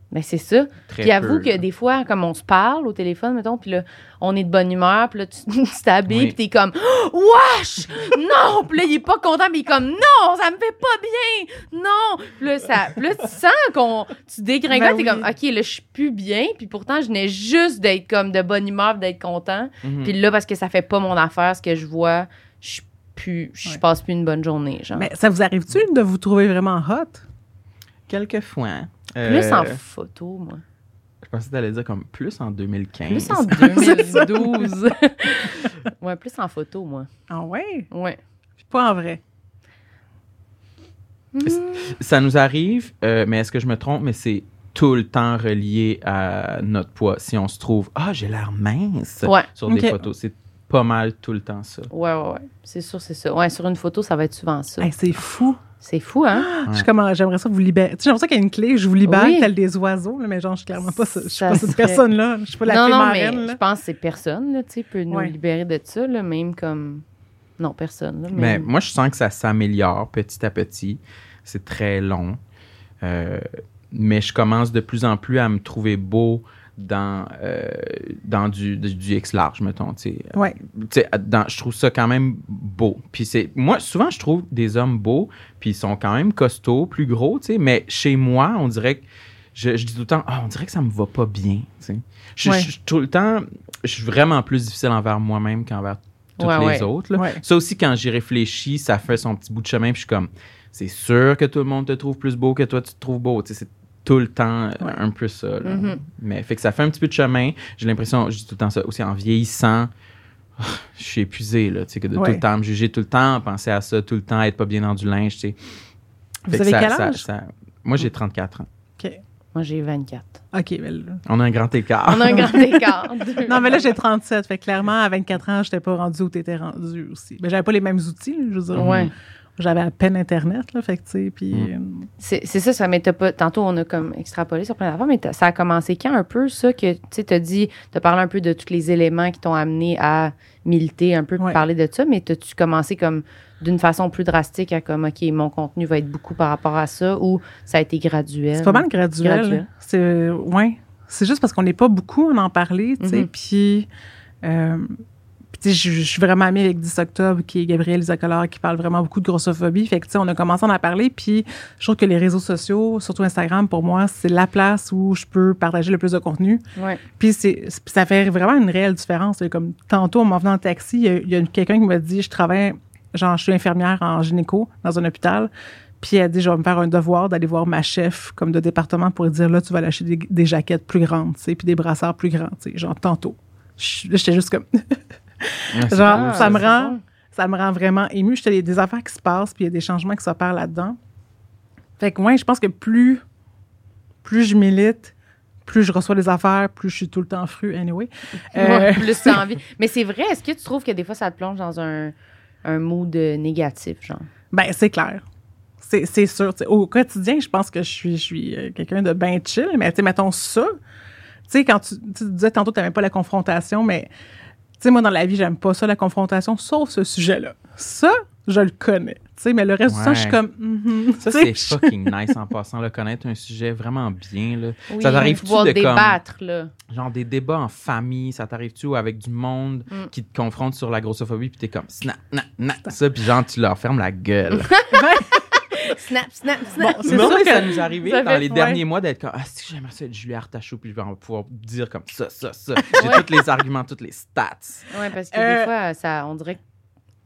Mais c'est ça. Très Puis avoue peu, que là. des fois, comme on se parle au téléphone, mettons, puis là, on est de bonne humeur, puis là, tu t'habilles, Oui. puis t'es comme « Wesh! Non! » Puis là, il est pas content, mais il est comme « Non! Ça me fait pas bien! Non! » Puis là, ça, puis là, tu sens qu'on... Tu dégringoles, Ben t'es oui. comme « OK, là, je suis plus bien. » Puis pourtant, je venais juste d'être comme de bonne humeur, d'être content. Mhm. Puis là, parce que ça fait pas mon affaire, ce que je vois, je suis plus... Je Ouais. passe plus une bonne journée, genre. Mais ça vous arrive-tu de vous trouver vraiment hot? quelquefois. Plus Euh, en photo, moi. Je pensais que t'allais dire comme plus en 2015. Plus en 2012. ouais, plus en photo, moi. Ah ouais? Ouais. Pas en vrai. Ça nous arrive, euh, mais est-ce que je me trompe? Mais c'est tout le temps relié à notre poids. Si on se trouve, ah, j'ai l'air mince Ouais. sur des photos. C'est pas mal tout le temps ça. Ouais, ouais, ouais. C'est sûr, c'est ça. Ouais, sur une photo, ça va être souvent ça. Hey, c'est fou. C'est fou, hein? Ouais. Je suis comme, j'aimerais ça vous libérer. Tu sais, j'aimerais ça qu'il y ait une clé, je vous libère Oui. tel des oiseaux, là, mais genre, je suis clairement pas, ça- je suis Ça pas cette serait- personne-là. Je suis pas la non, fille non, marraine, mais là. je pense que c'est personne, là, tu sais, peut nous Ouais. libérer de ça, là, même comme. Non, personne, là, Mais mais. moi, je sens que ça s'améliore petit à petit. C'est très long. Euh, mais je commence de plus en plus à me trouver beau dans, euh, dans du, du, du X large, mettons. tu sais. Ouais. Dans- je trouve ça quand même beau. Puis c'est moi souvent je trouve des hommes beaux, puis ils sont quand même costauds, plus gros, tu sais, mais chez moi, on dirait que je, je dis tout le temps Ah, on dirait que ça me va pas bien, tu sais. Je, Ouais. je- tout le temps je suis vraiment plus difficile envers moi-même qu'envers toutes Ouais, les ouais. autres. là. Ça aussi quand j'y réfléchis, ça fait son petit bout de chemin, puis je suis comme c'est sûr que tout le monde te trouve plus beau que toi tu te trouves beau, c'est tout le temps euh, Ouais. un peu ça. là. Mhm. Mais fait que ça fait un petit peu de chemin. J'ai l'impression, je dis tout le temps ça, aussi en vieillissant, je suis épuisé, là, tu sais, que de tout le temps me juger, tout le temps penser à ça, tout le temps être pas bien dans du linge, tu sais. Vous Fait que avez ça- quel âge? ça- moi, j'ai 34 ans. OK. Moi, j'ai 24. OK, mais là- On a un grand écart. On a un grand écart. Non, mais là, j'ai 37. Fait que clairement, à 24 ans, j'étais pas rendu où t'étais rendu aussi. Mais j'avais pas les mêmes outils, je veux dire. Ouais. J'avais à peine Internet, là, fait que, tu sais, puis... Mm. euh, C'est ça, ça m'était pas. Tantôt, on a comme extrapolé sur plein d'affaires, mais ça a commencé quand un peu, ça, que tu sais, t'as dit, t'as parlé un peu de tous les éléments qui t'ont amené à militer un peu, Ouais. parler de ça, mais t'as-tu commencé comme d'une façon plus drastique à comme, OK, mon contenu va être beaucoup par rapport à ça, ou ça a été graduel? C'est pas mal graduel. Graduel. C'est ouais. C'est juste parce qu'on n'est pas beaucoup à en parler, tu sais. Mhm. Puis, euh, puis je suis vraiment amie avec 10 octobre, qui est Gabriel Zacolard, qui parle vraiment beaucoup de grossophobie. Fait que, tu sais, on a commencé à en parler. Puis, je trouve que les réseaux sociaux, surtout Instagram, pour moi, c'est la place où je peux partager le plus de contenu. Ouais. Puis c'est, ça fait vraiment une réelle différence. Comme tantôt, en m'en venant en taxi, il y a, a quelqu'un qui m'a dit Je travaille, genre, je suis infirmière en gynéco dans un hôpital. Puis elle a dit Je vais me faire un devoir d'aller voir ma chef, comme de département, pour lui dire Là, tu vas lâcher des, des jaquettes plus grandes, tu sais, puis des brassards plus grands, tu sais, genre, tantôt. J'étais juste comme. Genre, ça me rend, bon. ça me rend vraiment ému. Il y a des affaires qui se passent, puis il y a des changements qui s'opèrent là-dedans. Fait que, ouais, je pense que plus, plus je milite, plus je reçois des affaires, plus je suis tout le temps fru, anyway. Euh, plus t'as envie. Mais c'est vrai, est-ce que tu trouves que des fois, ça te plonge dans un, un mood négatif, genre? Ben, c'est clair. C'est c'est sûr. Au quotidien, je pense que je suis, je suis euh, quelqu'un de bien chill, mais tu sais, mettons ça. Tu sais, quand tu, tu disais tantôt que tu n'aimais pas la confrontation, mais tu sais, moi, dans la vie, j'aime pas ça, la confrontation, sauf ce sujet-là. Ça, je le connais. Tu sais, mais le reste du temps, je suis Ouais. comme. mhm, Ça, c'est fucking nice en passant, là, connaître un sujet vraiment bien. Là. Oui, ça t'arrive-tu de comme, débattre, là. genre des débats en famille, ça t'arrive-tu avec du monde Mm. qui te confronte sur la grossophobie, puis t'es comme, snap, snap, snap, ça, puis genre, tu leur fermes la gueule? Snap, snap, Bon, snap. c'est non, sûr que ça nous est arrivé dans fait- les ouais. derniers mois d'être comme Ah, si j'aimerais ça être Julie Artachou, puis je vais pouvoir dire comme ça, ça, ça. J'ai tous les arguments, toutes les stats. Ouais, parce que Euh, des fois, ça, on dirait que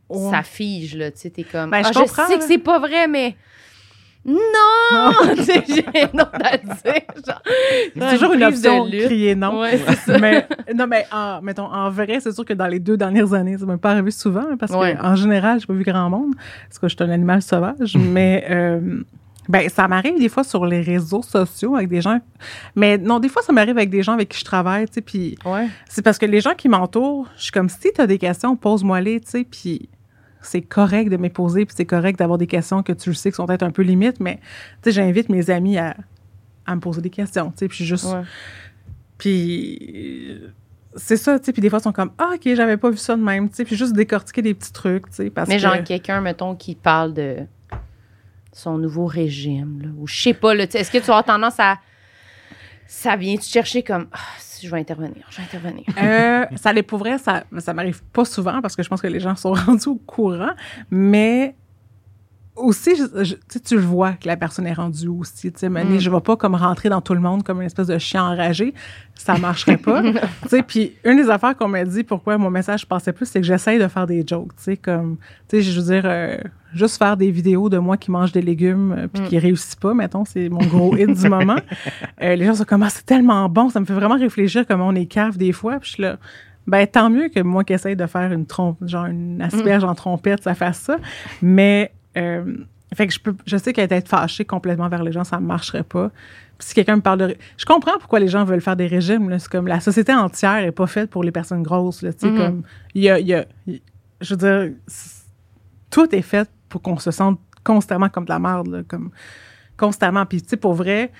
Ouais. ça fige, là. Tu sais, t'es comme. Ben, je ah, comprends, sais que c'est pas vrai, mais. Non! Rien d'autre à dire. genre. c'est toujours une de option, lutte. crier non. Ouais, c'est ça. mais non, mais en, mettons, en vrai, c'est sûr que dans les deux dernières années, ça m'a pas arrivé souvent, hein, parce Ouais. que en général, j'ai pas vu grand monde, parce que je suis un animal sauvage, mais euh, ben, ça m'arrive des fois sur les réseaux sociaux avec des gens, mais non, des fois, ça m'arrive avec des gens avec qui je travaille, tu sais, puis Ouais. c'est parce que les gens qui m'entourent, je suis comme, si tu as des questions, pose-moi-les, tu sais, puis c'est correct de me poser, puis c'est correct d'avoir des questions que tu le sais qui sont peut-être un peu limites, mais tu sais, j'invite mes amis à, à me poser des questions, tu sais, puis juste... Ouais. Puis euh, c'est ça, tu sais, puis des fois, ils sont comme, ah, OK, j'avais pas vu ça de même, tu sais, puis juste décortiquer des petits trucs, tu sais, parce Mais que... genre, quelqu'un, mettons, qui parle de son nouveau régime, là, ou je sais pas, là, est-ce que tu as tendance à. Ça vient-tu chercher comme. Si je vais intervenir, je vais intervenir? Euh, ça les pour ça, ça m'arrive pas souvent parce que je pense que les gens sont rendus au courant, mais aussi, je- je- tu le vois que la personne est rendue aussi. Tu sais, Mané, je ne vais pas comme rentrer dans tout le monde comme une espèce de chien enragé. Ça marcherait pas. tu sais, puis une des affaires qu'on m'a dit pourquoi mon message passait plus, c'est que j'essaye de faire des jokes. Tu sais, comme, tu sais, je veux dire, euh, juste faire des vidéos de moi qui mange des légumes euh, puis qui réussit pas, mettons, c'est mon gros hit du moment. Euh, les gens sont comme, ah, c'est tellement bon, ça me fait vraiment réfléchir comment on est cave des fois. Puis je suis là, ben tant mieux que moi qui essaye de faire une trompe, genre une asperge en trompette, ça fasse ça. Mais euh, fait que je peux, je sais qu'être fâché complètement vers les gens, ça ne marcherait pas. Puis si quelqu'un me parle de, je comprends pourquoi les gens veulent faire des régimes. C'est comme la société entière est pas faite pour les personnes grosses. Là, Mhm. comme y a, y a- je veux dire, tout est fait pour qu'on se sente constamment comme de la merde, là, comme constamment. Puis tu sais, pour vrai.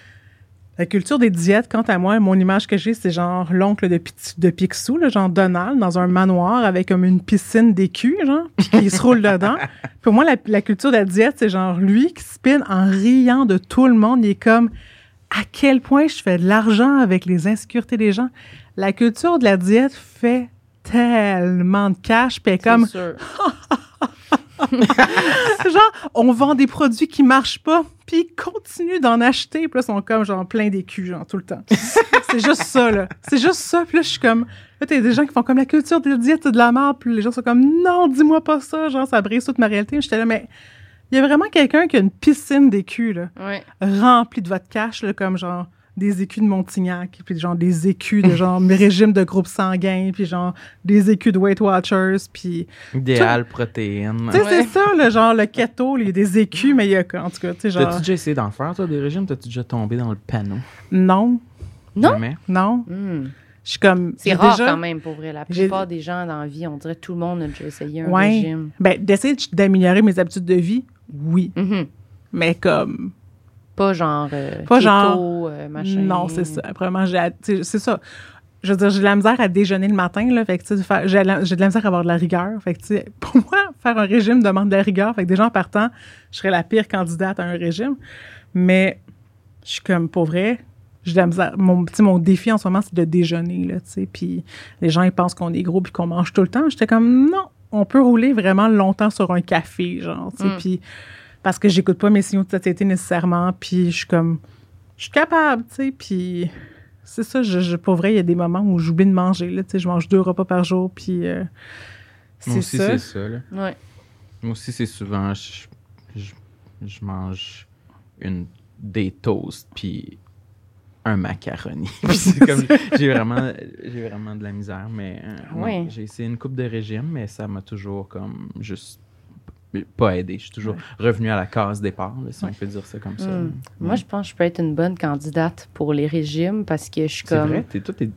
La culture des diètes, quant à moi, mon image que j'ai, c'est genre l'oncle de, de Picsou, là, genre Donald, dans un manoir avec comme une piscine d'écus, genre, puis qui se roule dedans. Pour moi, la, la culture de la diète, c'est genre lui qui spin en riant de tout le monde. Il est comme à quel point je fais de l'argent avec les insécurités des gens? La culture de la diète fait tellement de cash, puis comme sûr. genre, on vend des produits qui marchent pas, puis ils continuent d'en acheter, puis là, ils sont comme, genre, plein d'écus, genre, tout le temps. c'est juste ça, là. C'est juste ça, puis là, je suis comme, là, t'as des gens qui font comme la culture de la diète, c'est de la merde, puis les gens sont comme, non, dis-moi pas ça, genre, ça brise toute ma réalité. J'étais là, mais il y a vraiment quelqu'un qui a une piscine d'écus, là, Ouais. remplie de votre cash, là, comme, genre, des écus de Montignac, puis genre des écus de genre mes régimes de groupe sanguin, puis genre des écus de Weight Watchers, puis Idéal protéines. tu sais, Ouais. c'est ça, le genre, le keto, il y a des écus, mais il y a, en tout cas, tu sais, genre, T'as-tu déjà essayé d'en faire, toi, des régimes? T'as-tu déjà tombé dans le panneau? non, Non? Jamais? non. Hmm. Je suis comme. C'est rare déjà- quand même, pour vrai. La plupart des gens dans la vie, on dirait tout le monde a déjà essayé un Ouais. régime. Ben, d'essayer de- d'améliorer mes habitudes de vie, oui. Mhm. Mais comme. Pas genre euh, Pas keto, genre- euh, machin. Non, c'est ça. Sais, C'est ça. Je veux dire, j'ai de la misère à déjeuner le matin, là. Fait que, j'ai de la misère à avoir de la rigueur. Fait que, pour moi, faire un régime demande de la rigueur. Fait que, déjà, en partant, je serais la pire candidate à un régime. Mais, je suis comme, pour vrai, j'ai de la misère. Mon, mon défi en ce moment, c'est de déjeuner, là, tu sais. Puis, les gens, ils pensent qu'on est gros puis qu'on mange tout le temps. J'étais comme, non, on peut rouler vraiment longtemps sur un café, genre, tu sais. Mm. Puis, parce que j'écoute pas mes signaux de satiété nécessairement. Puis, je suis comme, je suis capable, tu sais. Puis, c'est ça, je, je- pour vrai, il y a des moments où j'oublie de manger, là, tu sais. Je mange deux repas par jour, puis euh, Moi c'est aussi, ça. c'est ça. Là. Ouais. Moi aussi, c'est souvent, je, je, je mange une, des toasts, puis un macaroni. Puis c'est comme, j'ai vraiment, j'ai vraiment de la misère, mais euh, Ouais. j'ai essayé une coupe de régime, mais ça m'a toujours comme juste pas aidé. Je suis toujours revenu à la case départ, là, si on peut dire ça comme ça. Hmm. Ouais. Moi, je pense que je peux être une bonne candidate pour les régimes parce que je suis c'est comme. vrai, t'es, toi, t'es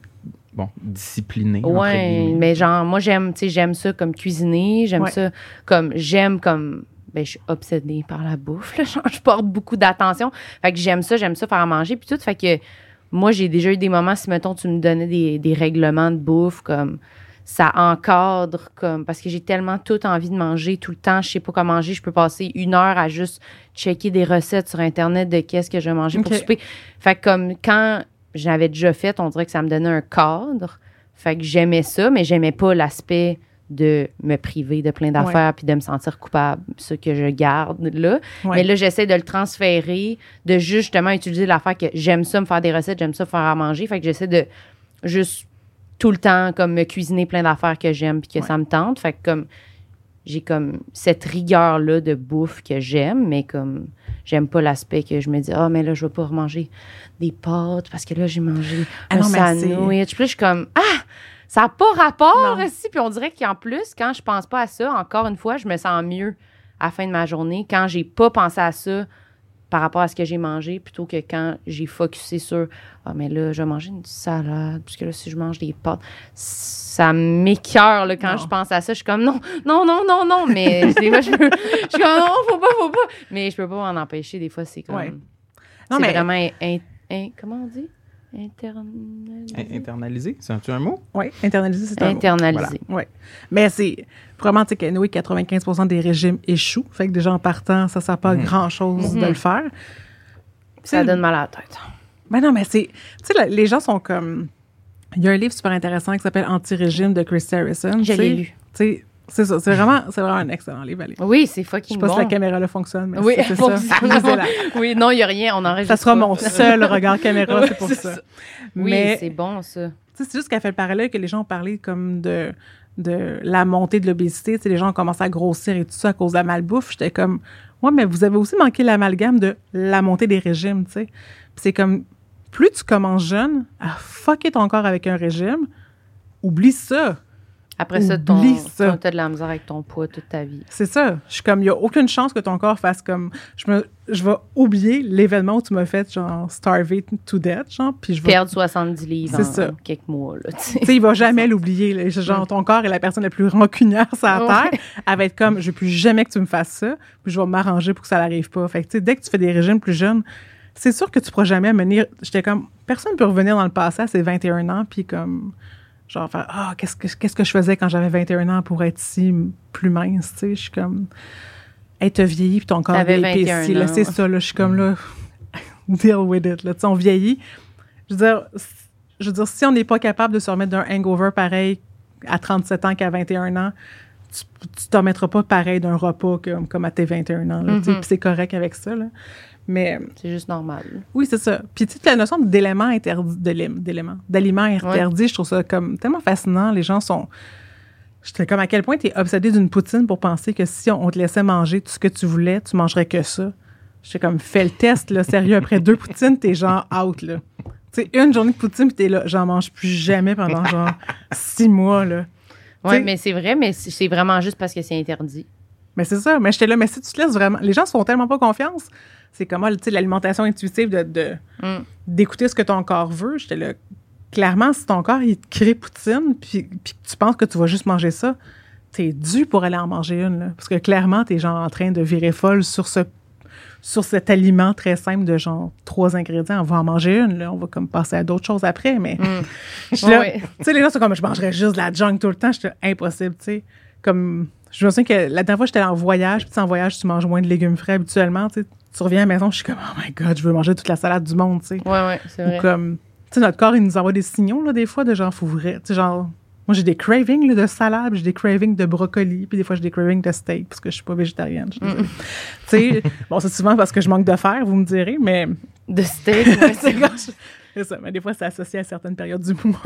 bon, discipliné. Ouais, guillemets. mais genre, moi, j'aime, tu sais, j'aime ça comme cuisiner, j'aime Ouais. ça comme, j'aime comme, ben, je suis obsédée par la bouffe, là, genre, je porte beaucoup d'attention. Fait que j'aime ça, j'aime ça faire à manger, puis tout. Fait que moi, j'ai déjà eu des moments, si, mettons, tu me donnais des, des règlements de bouffe, comme, ça encadre, comme, parce que j'ai tellement tout envie de manger tout le temps, je sais pas quoi manger, je peux passer une heure à juste checker des recettes sur Internet de qu'est-ce que je vais manger pour souper. Fait que comme quand j'avais déjà fait, on dirait que ça me donnait un cadre. Fait que j'aimais ça, mais j'aimais pas l'aspect de me priver de plein d'affaires puis de me sentir coupable, ce que je garde là. Ouais. Mais là, j'essaie de le transférer, de juste, justement utiliser l'affaire que j'aime ça me faire des recettes, j'aime ça faire à manger. Fait que j'essaie de juste tout le temps comme me cuisiner plein d'affaires que j'aime puis que Ouais. ça me tente. Fait que comme j'ai comme cette rigueur là de bouffe que j'aime, mais comme j'aime pas l'aspect que je me dis ah mais là je vais pas remanger des pâtes parce que là j'ai mangé Ah un non, sandwich. Puis je suis comme ah ça n'a pas rapport Non. aussi. Puis on dirait qu'en plus quand je pense pas à ça, encore une fois, je me sens mieux à la fin de ma journée quand j'ai pas pensé à ça par rapport à ce que j'ai mangé plutôt que quand j'ai focusé sur ah mais là je vais manger une salade puisque là si je mange des pâtes ça m'écœure quand Non. je pense à ça je suis comme non non non non non mais des fois je, peux- je suis comme non faut pas faut pas mais je peux pas m'en empêcher des fois c'est comme Ouais. c'est Non, mais- vraiment in- in- comment on dit? In- internalisé? Internalisé, c'est un mot? Oui, internaliser, c'est un mot. internalisé Ouais. Mais c'est vraiment, tu sais, qu'anyway, 95 des régimes échouent. Fait que déjà en partant, ça sert pas à Mhm. grand-chose de le faire. ça donne mal à la tête Ben non, mais c'est. Tu sais, les gens sont comme. Il y a un livre super intéressant qui s'appelle Anti-régime de Chris Harrison. je l'ai lu Tu sais, C'est ça. C'est vraiment, c'est vraiment un excellent livre. Allez. Oui, c'est Je fucking sais pas bon. si la caméra là fonctionne, mais Oui, c'est bon, ça. oui, non, il n'y a rien, on enregistre Ça sera pas. mon seul regard caméra, c'est pour ça. ça. Oui, Mais c'est bon, ça. Tu sais, c'est juste qu'elle fait le parallèle que les gens ont parlé comme de, de la montée de l'obésité. Tu sais, les gens ont commencé à grossir et tout ça à cause de la malbouffe. J'étais comme, ouais, mais vous avez aussi manqué l'amalgame de la montée des régimes, tu sais. C'est comme, plus tu commences jeune à fucker ton corps avec un régime, oublie ça. Après ça, ton, ça. ton- t'as de la misère avec ton poids toute ta vie. C'est ça. Je suis comme, il n'y a aucune chance que ton corps fasse comme, je me, je vais oublier l'événement où tu m'as fait, genre, starver to death, genre, puis je vais Perdre 70 livres en ça. quelques mois, là, tu sais. Il va jamais l'oublier. là. Genre, ton corps est la personne la plus rancunière sur la Ouais. Terre. Elle va être comme, je veux plus jamais que tu me fasses ça, puis je vais m'arranger pour que ça n'arrive pas. Fait que, tu sais, dès que tu fais des régimes plus jeunes, c'est sûr que tu pourras jamais mener. J'étais comme, personne ne peut revenir dans le passé à ses 21 ans, puis comme, genre, faire, ah, qu'est-ce que, qu'est-ce que je faisais quand j'avais 21 ans pour être si plus mince, tu sais? Je suis comme, hey, t'as vieilli, puis ton corps T'avais est 21 épaissi, là. C'est ça, là. Je suis comme, là, deal with it, là. Tu sais, on vieillit. Je veux dire, je veux dire, si on n'est pas capable de se remettre d'un hangover pareil à 37 ans qu'à 21 ans, tu tu t'en mettras pas pareil d'un repas comme, comme à tes 21 ans. là, tu sais, Mhm. Puis c'est correct avec ça. Là. Mais C'est juste normal. oui, c'est ça. Puis tu sais, la notion d'éléments interdits, d'élé- d'éléments, d'aliments interdits, je trouve ça comme tellement fascinant. Les gens sont. J'étais comme à quel point tu es obsédé d'une poutine pour penser que si on, on te laissait manger tout ce que tu voulais, tu mangerais que ça. J'étais comme, fais le test, là, sérieux. Après deux poutines, t'es genre out, là. Tu sais, une journée de poutine, puis t'es là, j'en mange plus jamais pendant genre six mois, là. Oui, mais c'est vrai, mais c'est vraiment juste parce que c'est interdit. Mais c'est ça. Mais j'étais là, mais si tu te laisses vraiment. Les gens se font tellement pas confiance. C'est comme, ah, tu sais, l'alimentation intuitive de, Mm. d'écouter ce que ton corps veut. J'étais là. Clairement, si ton corps, il te crée poutine, puis, puis que tu penses que tu vas juste manger ça, t'es dû pour aller en manger une, là. Parce que clairement, t'es genre en train de virer folle sur ce sur cet aliment très simple de genre trois ingrédients. On va en manger une, là. On va comme passer à d'autres choses après, mais Mm. je suis tu sais, les gens sont comme, je mangerais juste de la junk tout le temps. J'étais impossible, tu sais. Comme, je me souviens que la dernière fois, j'étais en voyage, puis en voyage, tu manges moins de légumes frais habituellement, tu sais. Tu reviens à la maison, je suis comme, oh my God, je veux manger toute la salade du monde, tu sais. Oui, oui, c'est Ou vrai. comme, tu sais, notre corps, il nous envoie des signaux, là, des fois, de genre, faut vrai. Tu sais, genre, moi, j'ai des cravings là, de salade, j'ai des cravings de brocoli, puis des fois, j'ai des cravings de steak, parce que je suis pas végétarienne. tu sais, bon, c'est souvent parce que je manque de fer, vous me direz, mais. De steak, ouais, c'est comme- c'est ça, mais des fois, c'est associé à certaines périodes du mois.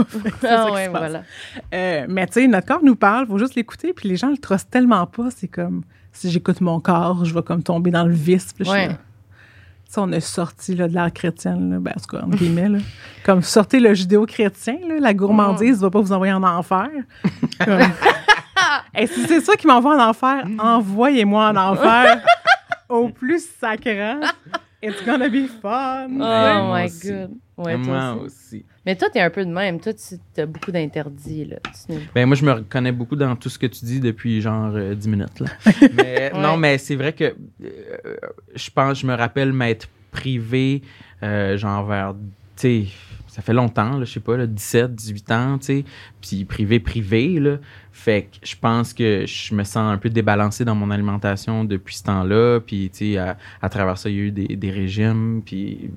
Ah ouais, voilà. Euh, mais tu sais, notre corps nous parle, faut juste l'écouter, puis les gens le trustent tellement pas, c'est comme si j'écoute mon corps, je vais comme tomber dans le vice. Puis Ouais. on a sorti là, de l'art chrétienne, là, ben, en tout cas, entre guillemets, là. comme sortez le judéo-chrétien, la gourmandise ne va pas vous envoyer en enfer. Comme- Et si c'est ça qui m'envoie en enfer, envoyez-moi en enfer au plus sacrant. It's gonna be fun. Oh my aussi. God. Ouais, toi Moi aussi. aussi. Mais toi, t'es un peu de même. Toi, tu as beaucoup d'interdits, là. Ben moi, je me reconnais beaucoup dans tout ce que tu dis depuis genre euh, 10 minutes. Là. Mais, Ouais. Non, mais c'est vrai que euh, je pense, je me rappelle m'être privé, euh, genre vers, tu sais, ça fait longtemps, là, je sais pas, là, 17, 18 ans, tu sais, puis privé, privé, là. Fait que je pense que je me sens un peu débalancé dans mon alimentation depuis ce temps-là, puis, tu sais, à, à travers ça, il y a eu des, des régimes, puis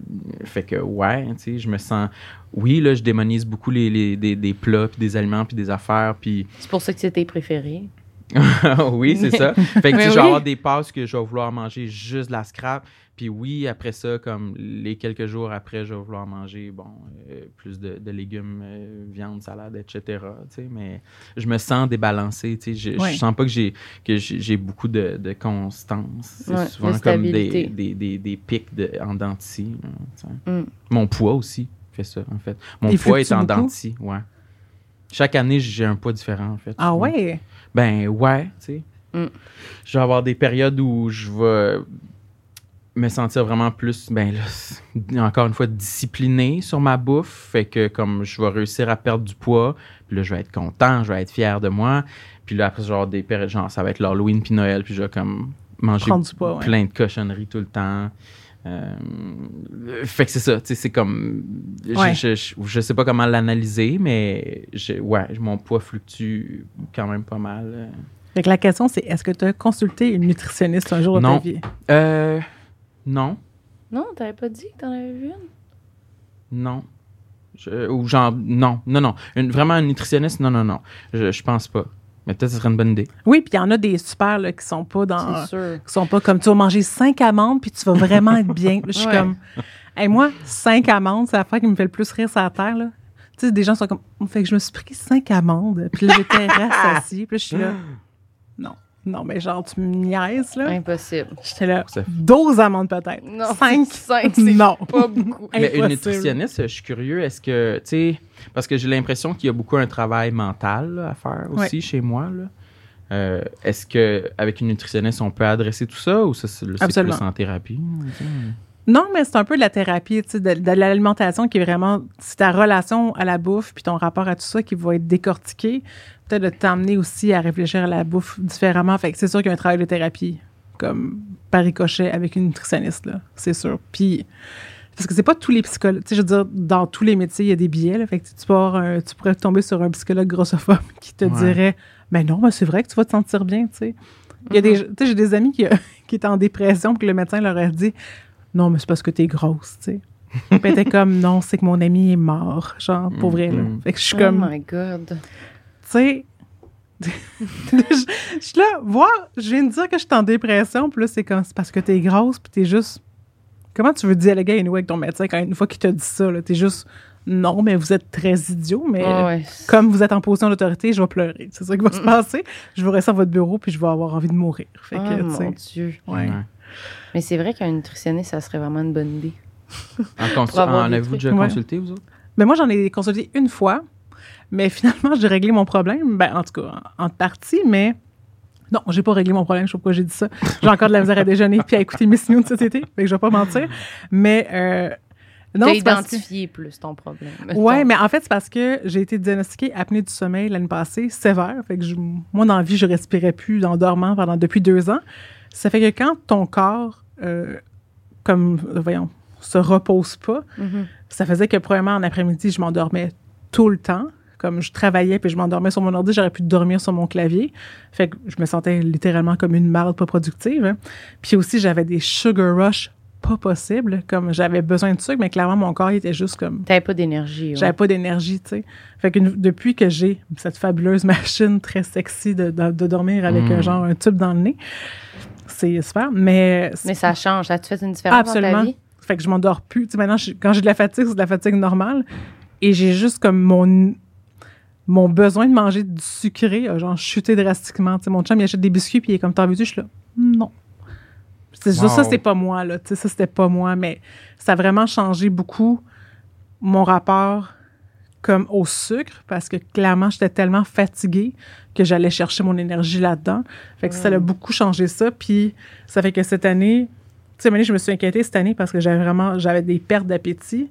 fait que, ouais, tu sais, je me sens... Oui, là, je démonise beaucoup les, les- des, des plats, puis des aliments, puis des affaires, puis... C'est pour ça que c'est tes préférés. oui, c'est ça. Fait que tu sais, je vais avoir des passes que je vais vouloir manger juste de la scrap. Puis oui, après ça, comme les quelques jours après, je vais vouloir manger, bon, euh, plus de, de légumes, euh, viande, salade, etc. mais je me sens débalancé. Je, Ouais. je sens pas que j'ai que j'ai beaucoup de, de constance. C'est Ouais, souvent de comme des, des, des, des pics de, en denti. là, tu sais. Mm. Mon poids aussi fait ça, en fait. Mon poids est en beaucoup? denti, ouais. Chaque année, j'ai un poids différent, en fait. Ah ouais? Ben ouais, tu sais. Mm. Je vais avoir des périodes où je vais me sentir vraiment plus, ben là, encore une fois, discipliné sur ma bouffe. Fait que comme je vais réussir à perdre du poids, puis là, je vais être content, je vais être fier de moi. Puis là, après, avoir des périodes, genre, ça va être l'Halloween puis Noël, puis je vais comme manger ouais. plein de cochonneries tout le temps. Euh, fait que c'est ça, tu sais, c'est comme. je- Ouais. Je, je, je sais pas comment l'analyser, mais je, ouais, mon poids fluctue quand même pas mal. euh. Fait que la question, c'est est-ce que tu as consulté une nutritionniste un jour de Non. ta vie? Euh, non, Non, t'avais pas dit que t'en avais vu une? non. Je- ou genre, non, non, non. Une, vraiment un nutritionniste, non, non, non. Je, je pense pas. Mais peut-être que ce serait une bonne idée. Oui, puis il y en a des super là, qui sont pas dans. C'est sûr. qui sont pas comme tu vas manger cinq amandes puis tu vas vraiment être bien. Je suis Ouais. comme. Hey, moi, cinq amandes, c'est la fois qui me fait le plus rire sur la terre. Là. Tu sais, des gens sont comme. Fait que je me suis pris cinq amandes. Puis là, j'étais rassasiée. Puis là, je suis là. Non. Non, mais genre, tu me niaises, là. Impossible. J'étais là. Ça- 12 amandes peut-être. Non, Cinq? cinq, c'est Non. pas beaucoup. Mais une nutritionniste, je suis curieux, est-ce que, tu sais, parce que j'ai l'impression qu'il y a beaucoup un travail mental là, à faire aussi chez moi. Là. Euh, est-ce que avec une nutritionniste, on peut adresser tout ça ou ça, c'est c'est plus en thérapie? Non, mais c'est un peu de la thérapie, tu sais, de, de l'alimentation qui est vraiment, c'est ta relation à la bouffe puis ton rapport à tout ça qui va être décortiqué. Peut-être de t'amener aussi à réfléchir à la bouffe différemment. Fait que c'est sûr qu'il y a un travail de thérapie, comme par ricochet avec une nutritionniste, là, c'est sûr. Puis, parce que c'est pas tous les psychologues, tu sais, je veux dire, dans tous les métiers, il y a des billets, là. Fait que tu, peux un- tu pourrais tomber sur un psychologue grossophobe qui te Ouais. dirait, mais non, ben c'est vrai que tu vas te sentir bien, tu sais. Il y a des, tu sais, j'ai des amis qui, qui étaient en dépression puis que le médecin leur a dit, non, mais c'est parce que t'es grosse, tu sais. Puis elle était comme, non, c'est que mon ami est mort, genre, pour vrai, là. Mhm. Fait que je suis Oh comme, my God. tu sais, je je suis là, voir, je viens de dire que je suis en dépression, puis là, c'est comme, c'est parce que t'es grosse, puis t'es juste. Comment tu veux dialoguer anyway, avec ton médecin quand une fois qu'il t'a dit ça, là, t'es juste, non, mais vous êtes très idiot, mais Ah ouais. comme vous êtes en position d'autorité, je vais pleurer. C'est ça qui va se passer. Je vais rester à votre bureau, puis je vais avoir envie de mourir. Fait Oh que, tu sais, mon Dieu. ouais. Ouais. Mais c'est vrai qu'un nutritionniste, ça serait vraiment une bonne idée. En, en avez-vous déjà Ouais. consulté, vous autres? Mais moi, j'en ai consulté une fois, mais finalement, j'ai réglé mon problème. Ben, en tout cas, en, en partie, mais non, j'ai pas réglé mon problème. Je sais pas pourquoi j'ai dit ça. J'ai encore de la misère à déjeuner puis à écouter mes signaux de cet été. Fait que je vais pas mentir. Mais, euh, non, T'as c'est parce que- identifié plus ton problème. Ouais, mettons. mais en fait, c'est parce que j'ai été diagnostiquée apnée du sommeil l'année passée, sévère. Fait que je- moi, dans la vie, je respirais plus en dormant pendant depuis deux ans. Ça fait que quand ton corps, euh, comme, euh, voyons, se repose pas, Mhm. ça faisait que, premièrement, en après-midi, je m'endormais tout le temps. Comme je travaillais puis je m'endormais sur mon ordi, j'aurais pu dormir sur mon clavier. Fait que je me sentais littéralement comme une marde pas productive. hein. Puis aussi, j'avais des sugar rush pas possibles. Comme j'avais besoin de sucre, mais clairement, mon corps il était juste comme T'avais pas d'énergie. ouais. j'avais pas d'énergie, tu sais. Fait que depuis que j'ai cette fabuleuse machine très sexy de, de, de dormir avec Mm. un genre un tube dans le nez, c'est super. Mais, Mais ça change. Ça te fait une différence dans absolument. ta vie? Fait que je m'endors plus. Tu sais, maintenant, je- quand j'ai de la fatigue, c'est de la fatigue normale. Et j'ai juste comme mon mon besoin de manger du sucré a genre chuté drastiquement. Tu sais, mon chum, il achète des biscuits, puis il est comme, t'en veux-tu? Je suis là, non. C'est ça, Wow. ça, c'est pas moi, là. Tu sais, ça, c'était pas moi. Mais ça a vraiment changé beaucoup mon rapport comme au sucre, parce que clairement, j'étais tellement fatiguée que j'allais chercher mon énergie là-dedans. Fait que ça a beaucoup changé ça. Puis ça fait que cette année, tu sais, je me suis inquiétée cette année parce que j'avais vraiment, j'avais des pertes d'appétit.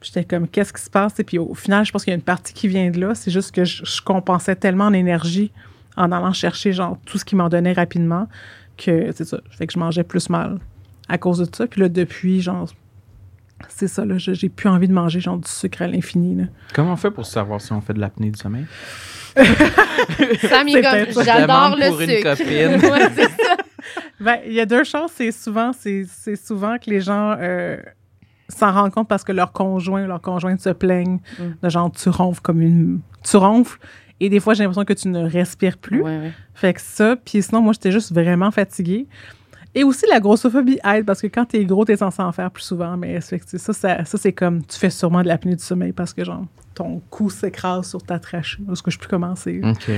Puis J'étais comme, qu'est-ce qui se passe? Et puis au final, je pense qu'il y a une partie qui vient de là. C'est juste que je, je compensais tellement en énergie en allant chercher genre tout ce qui m'en donnait rapidement que c'est ça. Fait que je mangeais plus mal à cause de ça. Puis là, depuis, genre, c'est ça, là, je- j'ai plus envie de manger genre du sucre à l'infini. là. Comment on fait pour savoir si on fait de l'apnée du sommeil? Sam, j'adore le pour une sucre. copine. Ouais, c'est ça. Ben, il y a deux choses. C'est souvent, c'est, c'est souvent que les gens euh, s'en rendent compte parce que leur conjoint, leur conjointe se plaignent Mm. de genre tu ronfles comme une, tu ronfles. Et des fois, j'ai l'impression que tu ne respires plus. Ouais, ouais. Fait que ça, puis sinon, moi, j'étais juste vraiment fatiguée. Et aussi, la grossophobie aide parce que quand t'es gros, t'es censé en faire plus souvent. Mais ça, ça, c'est comme, tu fais sûrement de l'apnée du sommeil parce que, genre, ton cou s'écrase sur ta trachée. Parce que je peux. OK.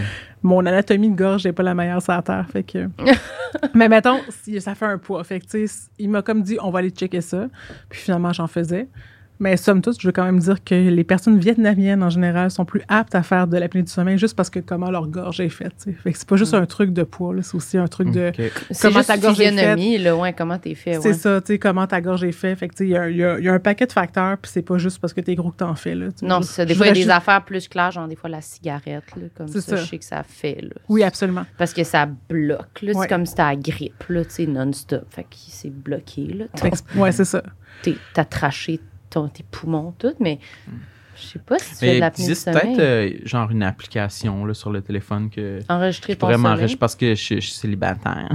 Mon anatomie de gorge n'est pas la meilleure sur la terre. Fait que... mais mettons, si ça fait un poids. Fait que, tu sais, il m'a comme dit, on va aller checker ça. Puis finalement, j'en faisais. Mais somme toute, je veux quand même dire que les personnes vietnamiennes, en général, sont plus aptes à faire de l'apnée du sommeil juste parce que comment leur gorge est faite. Fait que c'est pas juste un truc de poids, là, c'est aussi un truc de... OK. C'est Comment juste ta gorge est physionomie, là, ouais, comment t'es fait, C'est ouais. ça, tu sais, comment ta gorge est faite. Fait que, tu sais, il y a, il y a- il y a un paquet de facteurs, puis c'est pas juste parce que t'es gros que t'en fais, là. Non, c'est ça. Des fois, il y a des affaires plus claires, genre des fois la cigarette, là, comme C'est ça, ça. je sais que ça fait, là. Oui, absolument. Parce que ça bloque, là. Ouais. C'est comme si t'as la grippe, là, tu sais, non-stop. Fait que c'est bloqué, là. Ouais, c'est ça. T'es- T'as traché ton, tes poumons, tout, mais Je sais pas si tu fais de il l'apnée du existe sommeil. peut-être euh, genre une application là, sur le téléphone que Enregistrer je ton pourrais sommeil. m'enregistrer parce que je, je suis célibataire.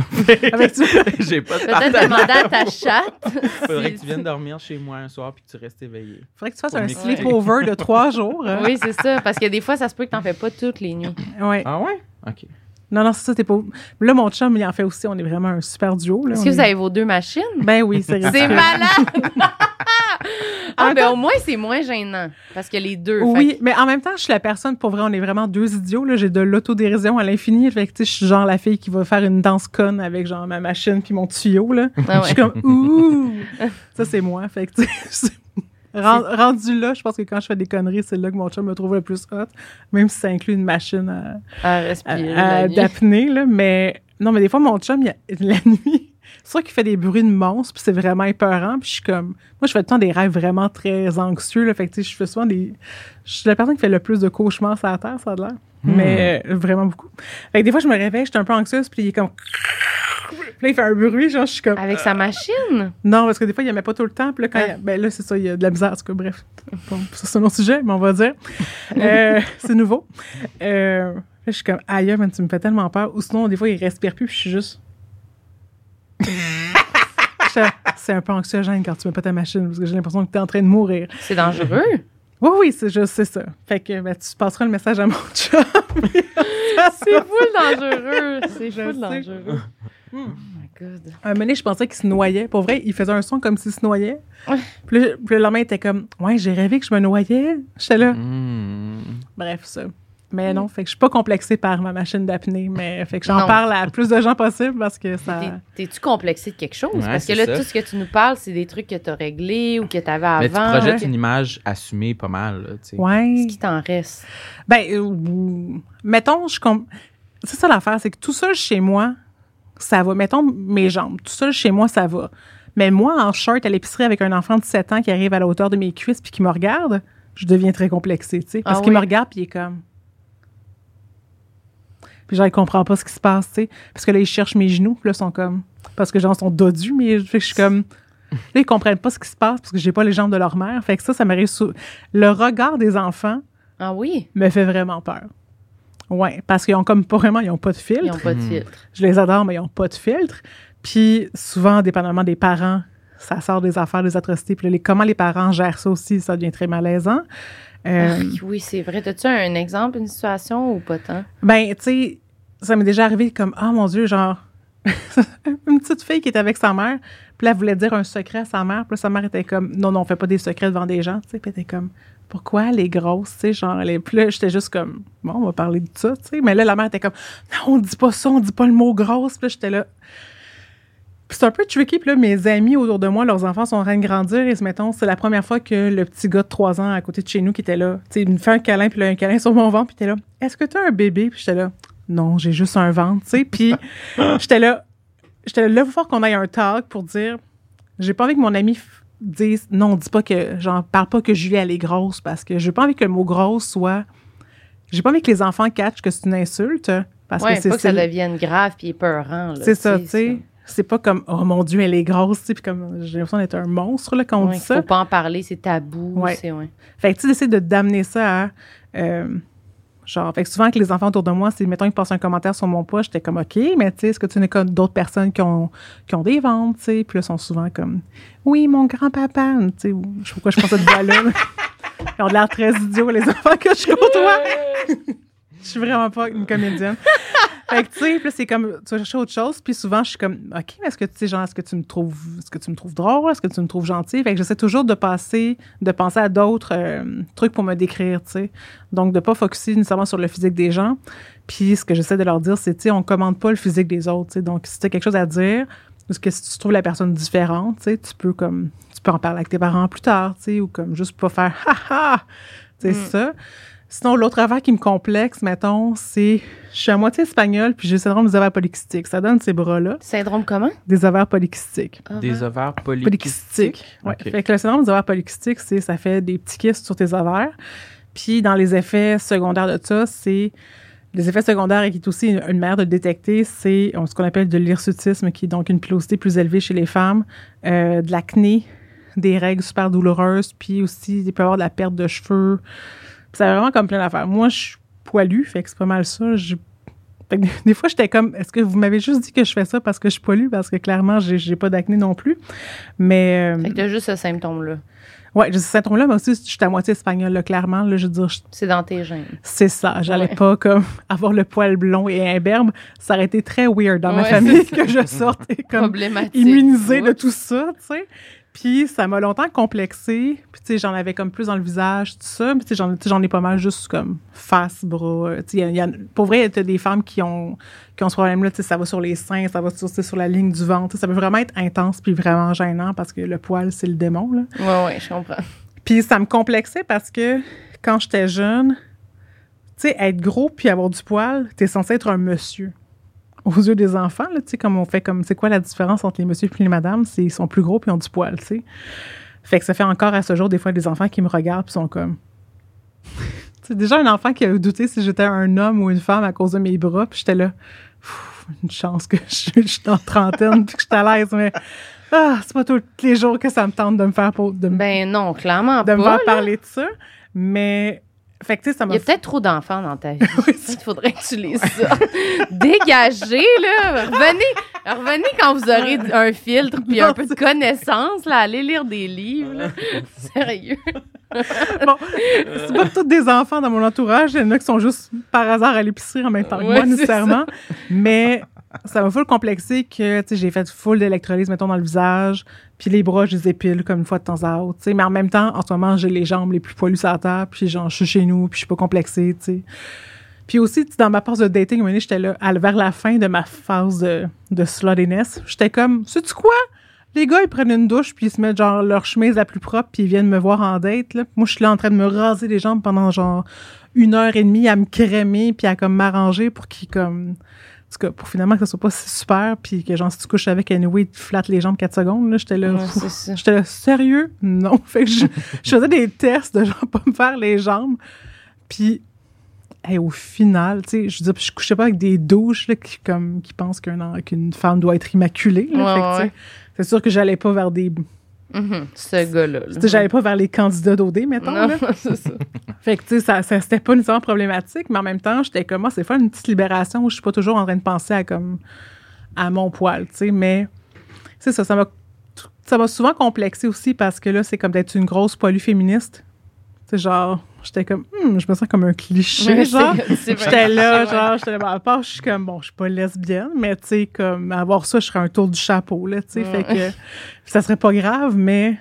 Avec ça. J'ai pas de Peut-être partenaire. demander à ta chatte. Faudrait que tu viennes dormir chez moi un soir puis que tu restes éveillé. Faudrait que tu fasses Pour un m'écouter. sleepover de trois jours. hein. Oui, c'est ça. Parce que des fois, ça se peut que t'en fais pas toutes les nuits. Ouais. Ah ouais? OK. Non, non, c'est ça, t'es pas. Là, mon chum, il en fait aussi. On est vraiment un super duo. là. Est-ce On que vous est- avez vos deux machines? Ben oui, c'est C'est ridicule. malade! Ah, En ben au moins, c'est moins gênant. Parce que les deux. Oui, mais en même temps, je suis la personne, pour vrai, on est vraiment deux idiots. Là. J'ai de l'autodérision à l'infini. Fait que, je suis genre la fille qui va faire une danse conne avec genre ma machine puis mon tuyau. Là. Ah Je suis comme, ouh! Ça, c'est moi. Fait que, rendu là, je pense que quand je fais des conneries, c'est là que mon chum me trouve le plus hot, même si ça inclut une machine à, respirer. à- d'apnée. là. Mais non, mais des fois, mon chum, il a- la nuit, c'est sûr qu'il fait des bruits de monstres, puis c'est vraiment épeurant. Puis je suis comme. Moi, je fais tout le temps des rêves vraiment très anxieux. Là, fait que, tu sais, je fais souvent des. Je suis la personne qui fait le plus de cauchemars sur la Terre, ça a l'air. Hmm. Mais euh, vraiment beaucoup. Fait que des fois, je me réveille, je suis un peu anxieuse, puis il est comme. Puis là, il fait un bruit, genre, je suis comme. Avec sa machine? Non, parce que des fois, il n'y en met pas tout le temps. Puis là, quand Ah. il y a- ben là, c'est ça, il y a de la misère. En tout cas, bref. Bon, ça, c'est un autre sujet, mais on va dire. Euh, c'est nouveau. Euh, là, je suis comme, aïe, man, tu me fais tellement peur. Ou sinon, des fois, il respire plus, puis je suis juste. C'est un peu anxiogène quand tu mets pas ta machine, parce que j'ai l'impression que tu es en train de mourir. C'est dangereux? Oui, oui, c'est juste, c'est ça. Fait que ben, tu passeras le message à mon chum. C'est full dangereux. C'est sais. dangereux. Hmm. Oh my god. Un moment donné, je pensais qu'il se noyait. Pour vrai, il faisait un son comme s'il se noyait. Puis le lendemain, il était comme, ouais, j'ai rêvé que je me noyais. J'étais là. Hmm. Bref, ça. Mais non, fait que je suis pas complexée par ma machine d'apnée, mais fait que j'en parle à plus de gens possible parce que ça. T'es- T'es-tu complexé de quelque chose? Ouais, Parce que là, ça. tout ce que tu nous parles, c'est des trucs que t'as réglés ou que t'avais avant. Mais tu projettes une image assumée pas mal, là, tu sais. Ouais. Ce qui t'en reste. Ben, euh, mettons, je com- C'est ça l'affaire, c'est que tout seul chez moi, ça va. Mettons mes jambes, tout seul chez moi, ça va. Mais moi, en short à l'épicerie avec un enfant de 7 ans qui arrive à la hauteur de mes cuisses puis qui me regarde, je deviens très complexée, tu sais. Parce Ah qu'il oui. me regarde puis il est comme. Puis genre, il comprend pas ce qui se passe, tu sais. Parce que là, ils cherchent mes genoux, puis là, ils sont comme. Parce que genre, ils sont dodus, mais fait que je suis comme. Là, ils comprennent pas ce qui se passe parce que j'ai pas les jambes de leur mère. Fait que ça, ça m'arrive sous. Le regard des enfants Ah oui? me fait vraiment peur. Ouais, parce qu'ils ont comme pas vraiment, ils ont pas de filtre. Ils n'ont pas de Hmm. filtre. Je les adore, mais ils ont pas de filtre. Puis souvent, dépendamment des parents, ça sort des affaires, des atrocités. Puis là, les, comment les parents gèrent ça aussi, ça devient très malaisant. Euh, Ah, oui, c'est vrai. T'as-tu un exemple, une situation ou pas tant? ben, tu sais, ça m'est déjà arrivé comme, ah mon Dieu, genre, une petite fille qui était avec sa mère, puis là, elle voulait dire un secret à sa mère, puis là, sa mère était comme, non, non, on fait pas des secrets devant des gens, tu sais, puis elle était comme, pourquoi elle est grosse, tu sais, genre, elle est, là, j'étais juste comme, bon, on va parler de ça, tu sais, mais là, la mère était comme, non, on dit pas ça, on dit pas le mot grosse, puis j'étais là. C'est un peu tricky, puis là, mes amis autour de moi, leurs enfants sont en train de grandir, et se mettons, c'est la première fois que le petit gars de 3 ans à côté de chez nous qui était là, tu sais, il me fait un câlin, puis là, un câlin sur mon ventre, puis il était là, est-ce que tu as un bébé? Puis j'étais là, non, j'ai juste un ventre, tu sais, puis j'étais là, j'étais là, là, il falloir qu'on aille un talk pour dire, j'ai pas envie que mon ami dise, non, dis pas que, genre, parle pas que Julie, elle est grosse, parce que j'ai pas envie que le mot grosse soit, j'ai pas envie que les enfants catchent que c'est une insulte, parce ouais, que c'est pas que ça devienne grave puis épeurant. là, c'est ça, tu sais. C'est pas comme, oh mon Dieu, elle est grosse, puis comme, j'ai l'impression d'être un monstre, là, quand on Ouais, dit qu'il ça. faut pas en parler, c'est tabou. Ouais. c'est- ouais. Fait que tu essaies de d'amener ça à. euh, genre, fait que souvent que les enfants autour de moi, c'est, mettons, ils passent un commentaire sur mon poste, j'étais comme, OK, mais tu sais, est-ce que tu connais comme d'autres personnes qui ont, qui ont des ventes, tu sais? Puis là, ils sont souvent comme, oui, mon grand-papa, tu sais, je pourquoi je pense à voix-là. là. Ils ont de l'air très idiots, les enfants que je côtoie. Je suis vraiment pas une comédienne. fait que, tu sais, puis c'est comme, tu vas chercher autre chose, puis souvent, je suis comme, OK, mais est-ce que, tu sais, genre, est-ce que tu me trouves, est-ce que tu me trouves drôle? Est-ce que tu me trouves gentil? Fait que j'essaie toujours de passer, de penser à d'autres euh, trucs pour me décrire, tu sais. Donc, de pas focuser nécessairement sur le physique des gens. Puis, ce que j'essaie de leur dire, c'est, tu sais, on commande pas le physique des autres, tu sais. Donc, si tu as quelque chose à dire, parce que si tu trouves la personne différente, tu sais, tu peux comme, tu peux en parler avec tes parents plus tard, tu sais, ou comme juste pas faire, ha ha! C'est Mm. ça. Sinon, l'autre affaire qui me complexe, mettons, c'est je suis à moitié espagnole puis j'ai le syndrome des ovaires polykystiques. Ça donne ces bras-là, Syndrome comment? des ovaires polykystiques. Des ovaires polykystiques. Polykystiques? Ouais. Ok. Fait que le syndrome des ovaires polykystiques, c'est ça fait des petits kystes sur tes ovaires. Puis dans les effets secondaires de ça, c'est les effets secondaires et qui est aussi une, une manière de le détecter, c'est ce qu'on appelle de l'hirsutisme, qui est donc une pilosité plus élevée chez les femmes, euh, de l'acné, des règles super douloureuses, puis aussi, il peut y avoir de la perte de cheveux. Puis ça a vraiment comme plein d'affaires. Moi, je suis poilue, fait que c'est pas mal ça. Je- fait que des fois, j'étais comme, est-ce que vous m'avez juste dit que je fais ça parce que je suis poilue? Parce que clairement, j'ai j'ai pas d'acné non plus. Mais, euh, Fait que t'as juste ce symptôme-là. ouais, j'ai ce symptôme-là, mais aussi, je suis à moitié espagnole, là, clairement. Là, je veux dire, je- C'est dans tes gènes. c'est ça. J'allais Ouais. pas comme avoir le poil blond et imberbe. Ça aurait été très weird dans ma famille que je sorte et comme immunisée de tout ça, tu sais. Puis ça m'a longtemps complexé. Puis tu sais, j'en avais comme plus dans le visage, tout ça. Puis tu sais, j'en ai pas mal juste comme face, bras. euh, Tu sais, il y a- il y a- pour vrai, il y a des femmes qui ont, qui ont ce problème-là. Tu sais, ça va sur les seins, ça va sur, la ligne du ventre. Ça peut vraiment être intense puis vraiment gênant parce que le poil, c'est le démon, là. Ouais, ouais, je comprends. Puis ça me complexait parce que quand j'étais jeune, tu sais, être gros puis avoir du poil, t'es censé être un monsieur. Aux yeux des enfants, là, tu sais, comme on fait comme, c'est quoi la différence entre les messieurs et les madames? C'est ils sont plus gros puis ils ont du poil, tu sais. Fait que ça fait encore à ce jour des fois des enfants qui me regardent puis sont comme. C'est déjà un enfant qui a douté si j'étais un homme ou une femme à cause de mes bras, puis j'étais là. Une chance que je, je suis en trentaine puis que je suis à l'aise, mais ah, c'est pas tous les jours que ça me tente de me faire de me Ben non, clairement de me faire parler de ça. Mais, fait que, ça Il y a peut-être trop d'enfants dans ta vie. Oui, Il faudrait que tu lises ça. Dégagez, là. Revenez, revenez quand vous aurez un filtre puis un peu de connaissances, là. Allez lire des livres, là. Sérieux. Bon, c'est pas tous des enfants dans mon entourage. Il y en a qui sont juste par hasard à l'épicerie en même temps que Ouais, moi, nécessairement. Mais ça m'a full complexé que, j'ai fait full d'électrolyse, mettons, dans le visage. Puis les bras, je les épile comme une fois de temps à autre. Mais en même temps, en ce moment, j'ai les jambes les plus poilues sur la terre. Puis genre, je suis chez nous, puis je suis pas complexée, tu sais. Puis aussi, dans ma phase de dating, j'étais là, vers la fin de ma phase de, de j'étais comme, sais-tu quoi? Les gars, ils prennent une douche, puis ils se mettent genre leur chemise la plus propre, puis ils viennent me voir en date. Là. Moi, je suis là en train de me raser les jambes pendant genre une heure et demie à me crémer, puis à comme m'arranger pour qu'ils comme. En tout cas, pour finalement que ça soit pas super, puis que genre, si tu couches avec anyway, tu flattes les jambes 4 secondes. Là, j'étais là. Ouais. J'étais là, sérieux? Non. Fait que je, je faisais des tests de genre pas me faire les jambes. Puis, hey, au final, tu sais, je je couchais pas avec des douches là, qui, comme, qui pensent qu'un- qu'une femme doit être immaculée. là. Ouais, Fait que, tu sais, ouais. C'est sûr que j'allais pas vers des. Mhm, Ce gars-là. j'allais pas vers les candidats d'OD, mettons. Non, c'est ça. Fait que, tu sais, ça, ça- c'était pas nécessairement problématique, mais en même temps, j'étais comme, moi, c'est pas une petite libération où je suis pas toujours en train de penser à comme, à mon poil, tu sais, mais c'est ça, ça m'a souvent complexé aussi parce que là, c'est comme d'être une grosse poilue féministe. Sais, genre, j'étais comme, Hmm, je me sens comme un cliché, genre. c'est- c'est J'étais là, genre, j'étais là, ben, à part, je suis comme, bon, je suis pas lesbienne, mais tu sais, comme, avoir ça, je serais un tour du chapeau, là, tu sais, fait que ça serait pas grave, mais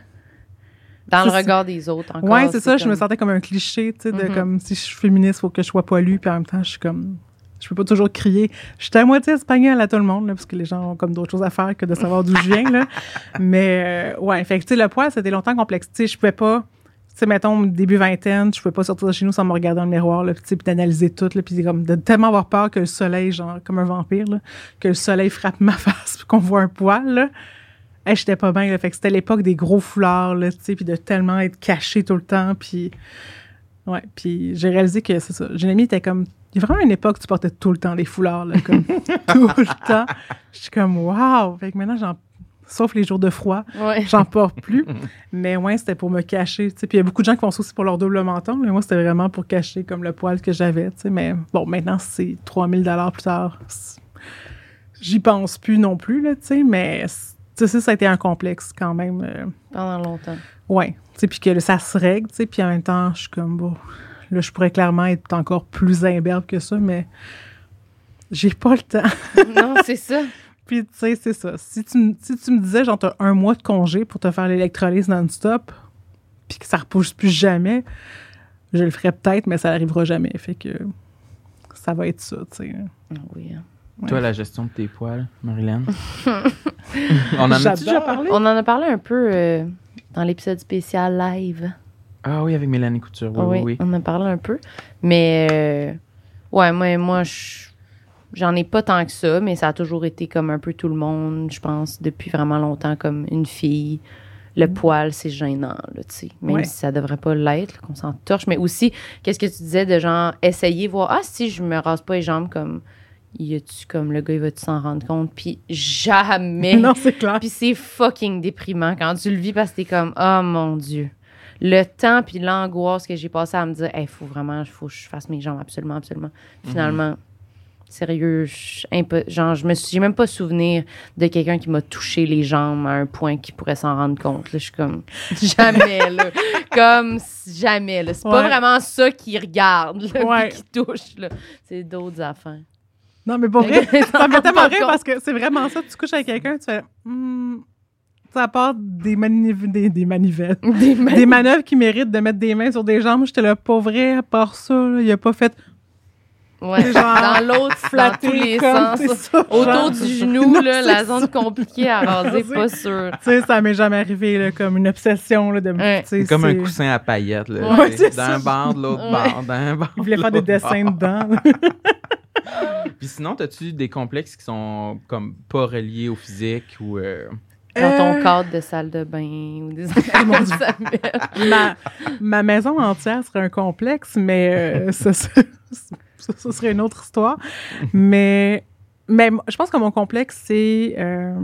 Dans le C'est- regard des autres, encore. Ouais, c'est ça. Je me sentais comme un cliché, tu sais, de Mhm. comme si je suis féministe, faut que je sois poilue, puis en même temps, je suis comme. Je peux pas toujours crier. J'étais à moitié espagnole à tout le monde, là, parce que les gens ont comme d'autres choses à faire que de savoir d'où je viens, là. Mais, euh, ouais, fait que, tu sais, le poil, c'était longtemps complexe. Tu sais, je pouvais pas. Tu sais, mettons, début vingtaine, je pouvais pas sortir de chez nous sans me regarder dans le miroir, là, puis d'analyser tout, là, puis comme de tellement avoir peur que le soleil, genre, comme un vampire, là, que le soleil frappe ma face, puis qu'on voit un poil, là. Hey, j'étais pas bien, là. Fait que c'était l'époque des gros foulards, là, tu sais, puis de tellement être caché tout le temps, puis... Ouais, puis j'ai réalisé que c'est ça. J'ai une amie était comme... Il y a vraiment une époque où tu portais tout le temps des foulards, là, comme tout le temps. Je suis comme, waouh! Fait que maintenant, j'en... Sauf les jours de froid, Ouais. j'en porte plus. Mais ouais, c'était pour me cacher, tu sais. Puis il y a beaucoup de gens qui font ça aussi pour leur double menton, mais moi, c'était vraiment pour cacher comme le poil que j'avais, tu sais. Mais bon, maintenant, c'est 3000 dollars plus tard. J'y pense plus non plus, là, tu sais, mais... Tu sais, ça, ça a été un complexe quand même. euh, Pendant longtemps. Ouais. Tu sais, puis que ça se règle, tu sais, puis en même temps, je suis comme, bon, là, je pourrais clairement être encore plus imberbe que ça, mais j'ai pas le temps. non, c'est ça. Puis, tu sais, c'est ça. Si tu, me- si tu me disais, genre, t'as un mois de congé pour te faire l'électrolyse non-stop, puis que ça repousse plus jamais, je le ferais peut-être, mais ça n'arrivera jamais. Fait que ça va être ça, tu sais. Ah Oui. hein. Toi, la gestion de tes poils, Marilyn? On en a déjà parlé? On en a parlé un peu euh, dans l'épisode spécial live. Ah oui, avec Mélanie Couture. Oui, oui, oui. on en a parlé un peu. Mais, euh, ouais, moi, moi je- j'en ai pas tant que ça, mais ça a toujours été comme un peu tout le monde, je pense, depuis vraiment longtemps, comme une fille. Le poil, c'est gênant, là, tu sais. Même Ouais. si ça devrait pas l'être, qu'on s'en torche. Mais aussi, qu'est-ce que tu disais de genre essayer, voir, ah, si je me rase pas les jambes, comme y a-tu comme le gars, il va-tu s'en rendre compte? Puis jamais. Non, c'est clair. Puis c'est fucking déprimant quand tu le vis parce que t'es comme, oh mon Dieu. Le temps puis l'angoisse que j'ai passé à me dire, il faut vraiment, faut que je fasse mes jambes absolument, absolument. Finalement, sérieux, je, impo- genre, je me suis, même pas souvenir de quelqu'un qui m'a touché les jambes à un point qui pourrait s'en rendre compte. Là, je suis comme, jamais, là. Comme, jamais, là. C'est pas Ouais. vraiment ça qui regarde, là, Ouais. qui touche, là. C'est d'autres affaires. Non, mais pour vrai, ça me fait tellement pas rire parce que c'est vraiment ça. Tu couches avec quelqu'un, tu fais. Hmm, ça part des, maniv- des, des manivelles. Des Des manœuvres qui méritent de mettre des mains sur des jambes. J'étais là, pas vrai, à part ça, là, il a pas fait Ouais, Genre, dans l'autre, dans flatter tous les sens. ça, Autour genre. du genou, Non, là, la ça. zone compliquée à raser, pas sûr. Tu sais, ça m'est jamais arrivé, là, comme une obsession, là, de me- Ouais. Comme un coussin à paillettes, là. Ouais, ça. d'un bord, de l'autre Ouais. bord, d'un bord. Il voulait faire des dessins dedans. Puis sinon, as-tu des complexes qui sont comme pas reliés au physique ou. euh, Dans ton Euh, cadre de salle de bain ou des ma, ma maison entière serait un complexe, mais euh, ça serait une autre histoire. Mais, mais je pense que mon complexe, c'est. Euh,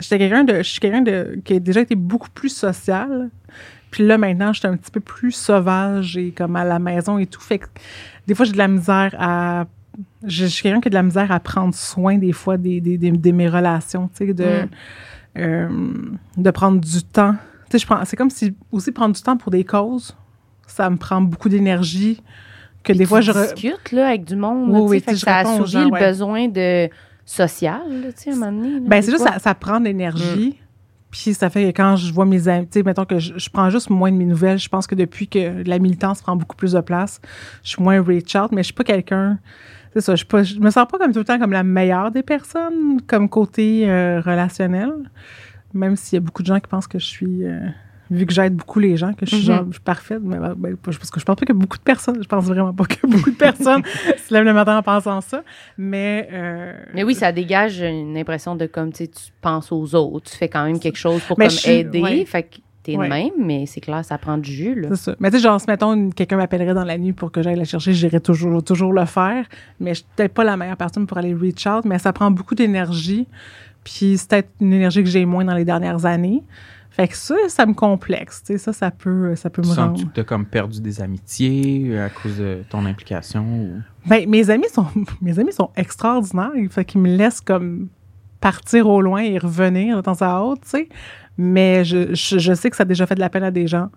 j'étais quelqu'un de, je suis quelqu'un de, qui a déjà été beaucoup plus social. Puis là, maintenant, je suis un petit peu plus sauvage et comme à la maison et tout. Fait que des fois, j'ai de la misère à. Je, suis quelqu'un qui a de la misère à prendre soin des fois des, des, des- de mes relations, tu sais, de, Mm. Euh, de prendre du temps. Tu sais, je prends, c'est comme si aussi prendre du temps pour des causes, ça me prend beaucoup d'énergie. Que des fois, je. discutes là, avec du monde. Oui, là, oui, fait que ça assouvit gens, le ouais. besoin de social, là, tu sais, à un moment donné. là, Ben, c'est juste, ça, ça prend de l'énergie. Puis ça fait que quand je vois mes amis, tu sais, mettons que je, je prends juste moins de mes nouvelles, je pense que depuis que la militance prend beaucoup plus de place, je suis moins reach out, mais je suis pas quelqu'un. C'est ça, je, suis pas, je me sens pas comme tout le temps comme la meilleure des personnes, comme côté euh, relationnel. Même s'il y a beaucoup de gens qui pensent que je suis. euh, vu que j'aide beaucoup les gens, que je suis Mhm. genre je suis parfaite, mais ben, ben, parce que je pense pas que beaucoup de personnes, je pense vraiment pas que beaucoup de personnes se lèvent le matin en pensant ça. Mais. euh, Mais oui, ça dégage une impression de comme, tu sais, tu penses aux autres, tu fais quand même quelque chose pour comme suis- aider. ouais. Fait que t'es Ouais. de même, mais c'est clair, ça prend du jus, là. C'est ça. Mais tu sais, genre, si mettons, quelqu'un m'appellerait dans la nuit pour que j'aille la chercher, j'irais toujours, toujours le faire. Mais je suis peut-être pas la meilleure personne pour aller reach out, mais ça prend beaucoup d'énergie. Puis c'est peut-être une énergie que j'ai moins dans les dernières années. Fait que ça, ça me complexe. Tu sais, ça, ça peut, ça peut Tu me rendre. que tu as comme perdu des amitiés euh, à cause de ton implication ou... Ben, mes amis sont, mes amis sont extraordinaires. Fait qu'ils me laissent comme partir au loin et revenir de temps à autre, tu sais. Mais je, je, je sais que ça a déjà fait de la peine à des gens.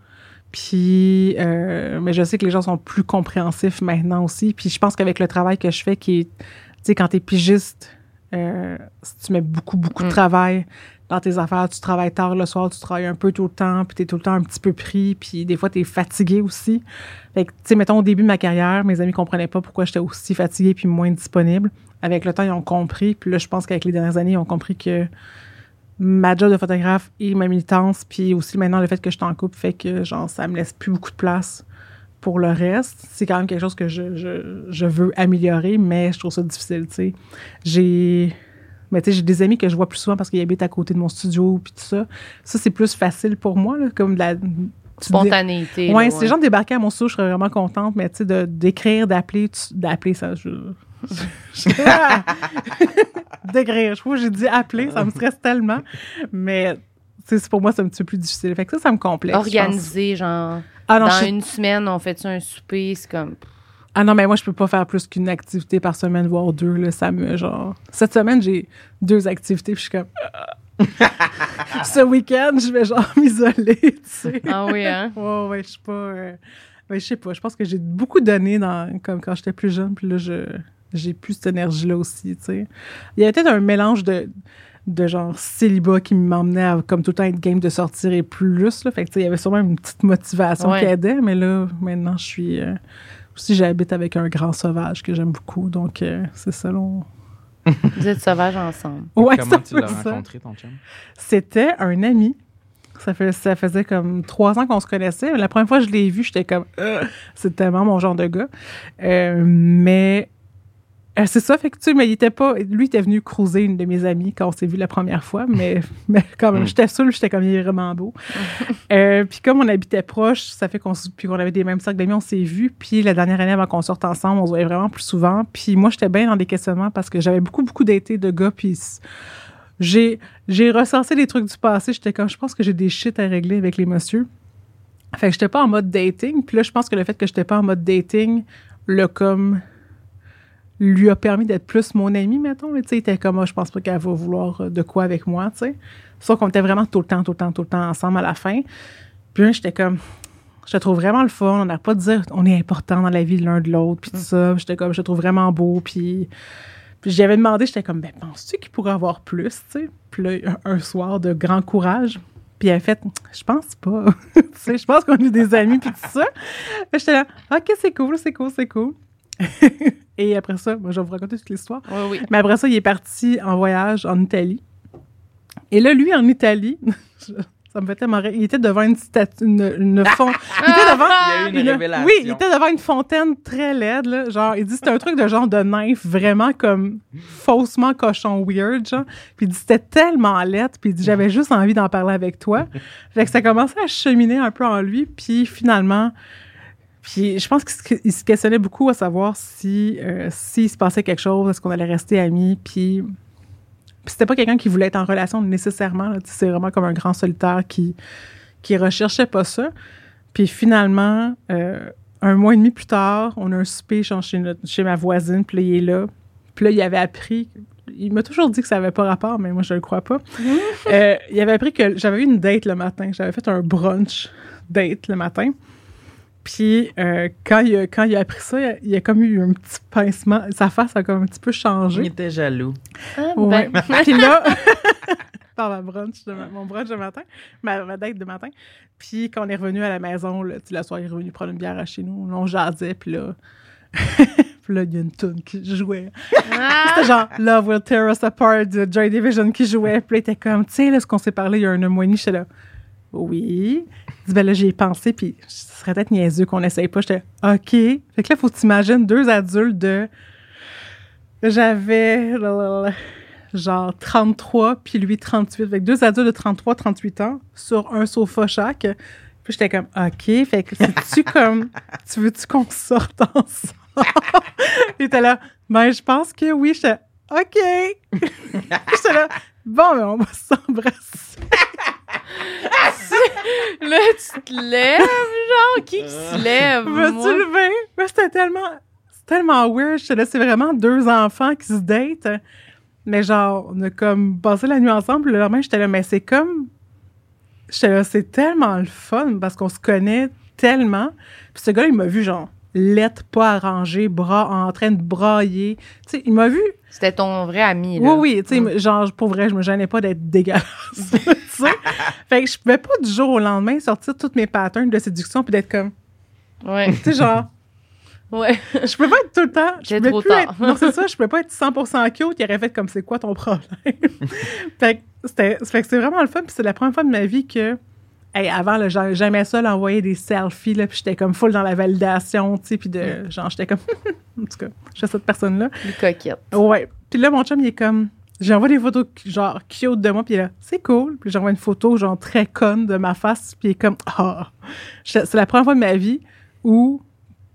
Puis, euh, mais je sais que les gens sont plus compréhensifs maintenant aussi. Puis je pense qu'avec le travail que je fais, qui est, tu sais, quand t'es pigiste, euh, tu mets beaucoup, beaucoup de Mm. travail dans tes affaires, tu travailles tard le soir, tu travailles un peu tout le temps, puis t'es tout le temps un petit peu pris, puis des fois, t'es fatigué aussi. Fait que, tu sais, mettons, au début de ma carrière, mes amis comprenaient pas pourquoi j'étais aussi fatiguée puis moins disponible. Avec le temps, ils ont compris. Puis là, je pense qu'avec les dernières années, ils ont compris que ma job de photographe et ma militance, puis aussi maintenant le fait que je t'en couple, fait que, genre, ça me laisse plus beaucoup de place pour le reste. C'est quand même quelque chose que je, je, je veux améliorer, mais je trouve ça difficile, tu sais. J'ai... Mais tu sais, j'ai des amis que je vois plus souvent parce qu'ils habitent à côté de mon studio, puis tout ça. Ça, c'est plus facile pour moi, là, comme de la... dis- Spontanéité. Ouais, là, si les gens débarquaient à mon studio, je serais vraiment contente, mais tu sais, d'écrire, d'appeler, d'appeler, ça, je. d'écrire. Je trouve que j'ai dit appeler, ça me stresse tellement. Mais, pour moi, c'est un petit peu plus difficile. Fait que ça, ça me complexe. Organisé, genre, Ah non, dans je- une semaine, on fait un souper, c'est comme. ah non, mais moi, je peux pas faire plus qu'une activité par semaine, voire deux, là. Ça me, genre. Cette semaine, j'ai deux activités, puis je suis comme. Ce week-end, je vais, genre, m'isoler, tu sais. Ah oui, hein? Ouais, ouais, je suis pas. euh, ben, je sais pas. Je pense que j'ai beaucoup donné dans, comme quand j'étais plus jeune, puis là, je, j'ai plus cette énergie-là aussi, tu sais. Il y avait peut-être un mélange de, de genre célibat qui m'emmenait à, comme tout le temps, être game de sortir et plus, là. Fait que, tu sais, il y avait sûrement une petite motivation Ouais. qui aidait, mais là, maintenant, je suis. euh, aussi, j'habite avec un grand sauvage que j'aime beaucoup, donc euh, c'est ça, là. on- Vous êtes sauvages ensemble. Ouais, Comment c'est un tu peu l'as ça. rencontré, ton chum? C'était un ami. Ça, fait, ça faisait comme trois ans qu'on se connaissait. La première fois que je l'ai vu, j'étais comme, Euh, c'est tellement mon genre de gars. Euh, mais Euh, c'est ça, fait que tu sais, mais il était pas. Lui, il était venu cruiser une de mes amies quand on s'est vu la première fois, mais, mais quand même, Mm. j'étais seule, j'étais comme, il est vraiment beau. Euh, puis comme on habitait proche, ça fait qu'on s- puis qu'on avait des mêmes cercles d'amis, on s'est vus. Puis la dernière année avant qu'on sorte ensemble, on se voyait vraiment plus souvent. Puis moi, j'étais bien dans des questionnements parce que j'avais beaucoup, beaucoup d'été de gars. Puis j'ai, j'ai recensé des trucs du passé. J'étais comme, je pense que j'ai des shit à régler avec les messieurs. Fait que j'étais pas en mode dating. Puis là, je pense que le fait que j'étais pas en mode dating, le comme lui a permis d'être plus mon ami, mettons. là. Tu sais, il était comme, Ah, je pense pas qu'elle va vouloir euh, de quoi avec moi, tu sais. Sauf qu'on était vraiment tout le temps, tout le temps, tout le temps ensemble à la fin. Puis là, j'étais comme, je te trouve vraiment le fun. On n'a pas de dire, on est important dans la vie de l'un de l'autre, puis tout ça. J'étais comme, je te trouve vraiment beau, puis... Puis j'avais demandé, j'étais comme, ben, penses-tu qu'il pourrait avoir plus, tu sais? Puis là, un, un soir de grand courage, puis elle a fait, je pense pas. tu sais, je pense qu'on est des amis, puis tout ça. J'étais là, OK, c'est cool, c'est cool, c'est cool. Et après ça, moi, je vais vous raconter toute l'histoire. Oui, oui. Mais après ça, il est parti en voyage en Italie. Et là, lui, en Italie, ça me fait tellement rire. Il était devant une statue, une, Il était devant. Il y a eu une une- révélation. Oui, il était devant une fontaine très laide, là. Genre, il dit c'était un truc de genre de nymphe, vraiment comme faussement cochon weird, genre. Puis il dit c'était tellement laide, puis il dit j'avais juste envie d'en parler avec toi. Fait que ça commençait à cheminer un peu en lui, puis finalement. Puis je pense qu'il se questionnait beaucoup à savoir si euh, s'il se passait quelque chose, est-ce qu'on allait rester amis, puis puis c'était pas quelqu'un qui voulait être en relation nécessairement. C'est vraiment comme un grand solitaire qui, qui recherchait pas ça. Puis finalement, euh, un mois et demi plus tard, on a un souper chez, notre- chez ma voisine, puis là, il est là. Puis là, il avait appris. Il m'a toujours dit que ça avait pas rapport, mais moi, je le crois pas. Euh, il avait appris que j'avais eu une date le matin. J'avais fait un brunch date le matin. Puis euh, quand, il a, quand il a appris ça, il a, il a comme eu un petit pincement. Sa face a comme un petit peu changé. Il était jaloux. Ah, Ouais. ben, Puis là, dans ma brunch de ma- mon brunch de matin, ma, ma date de matin. Puis quand on est revenu à la maison, là, la soirée, il est revenu prendre une bière à chez nous. On jasait, puis là... puis là, il y a une tune qui jouait. ah, C'était genre Love Will Tear Us Apart de Joy Division qui jouait. Puis là, il était comme, tu sais, là, ce qu'on s'est parlé il y a un mois et demi, j'étais là, oui. Il dit, ben là, j'y ai pensé, puis ce serait peut-être niaiseux qu'on n'essaye pas. J'étais, OK. Fait que là, faut que tu imagines deux adultes de. J'avais genre 33, puis lui 38. Fait que deux adultes de 33, 38 ans sur un sofa chaque. Puis j'étais comme, OK. Fait que c'est-tu comme, tu veux-tu qu'on sorte ensemble? Il était là, ben, je pense que oui. J'étais, OK. j'étais là, bon, ben, on va s'embrasser. là, tu te lèves, genre, qui qui se lève? Vas-tu moi? lever? Mais c'était tellement, tellement weird. J'étais là, c'est vraiment deux enfants qui se datent. Mais genre, on a comme passé la nuit ensemble. Le lendemain, j'étais là, mais c'est comme. J'étais là, c'est tellement le fun parce qu'on se connaît tellement. Puis ce gars-là, il m'a vu, genre, lettre pas arrangée, bras en train de brailler. Tu sais, il m'a vu. C'était ton vrai ami, Oui, là. oui, tu sais, Mm. genre, pour vrai, je me gênais pas d'être dégueulasse. tu sais. Fait que je pouvais pas du jour au lendemain sortir tous mes patterns de séduction puis d'être comme. Ouais, Tu sais, genre. ouais. Je peux pas être tout le temps. Je pouvais trop plus tard. être- non, c'est ça. Je peux pas être 100% cute. Il aurait fait comme c'est quoi ton problème? fait que c'était, fait que c'est vraiment le fun. Puis c'est la première fois de ma vie que. Hey, avant, j'aimais ça, là, envoyer des selfies, là, puis j'étais comme full dans la validation, tu sais, puis de, genre, j'étais comme, en tout cas, je suis cette personne-là. Les coquettes. Ouais. Puis là, mon chum, il est comme, j'envoie des photos, genre, cute de moi, puis il est là, c'est cool. Puis j'envoie une photo, genre, très conne de ma face, puis il est comme, ah. Je- C'est la première fois de ma vie où,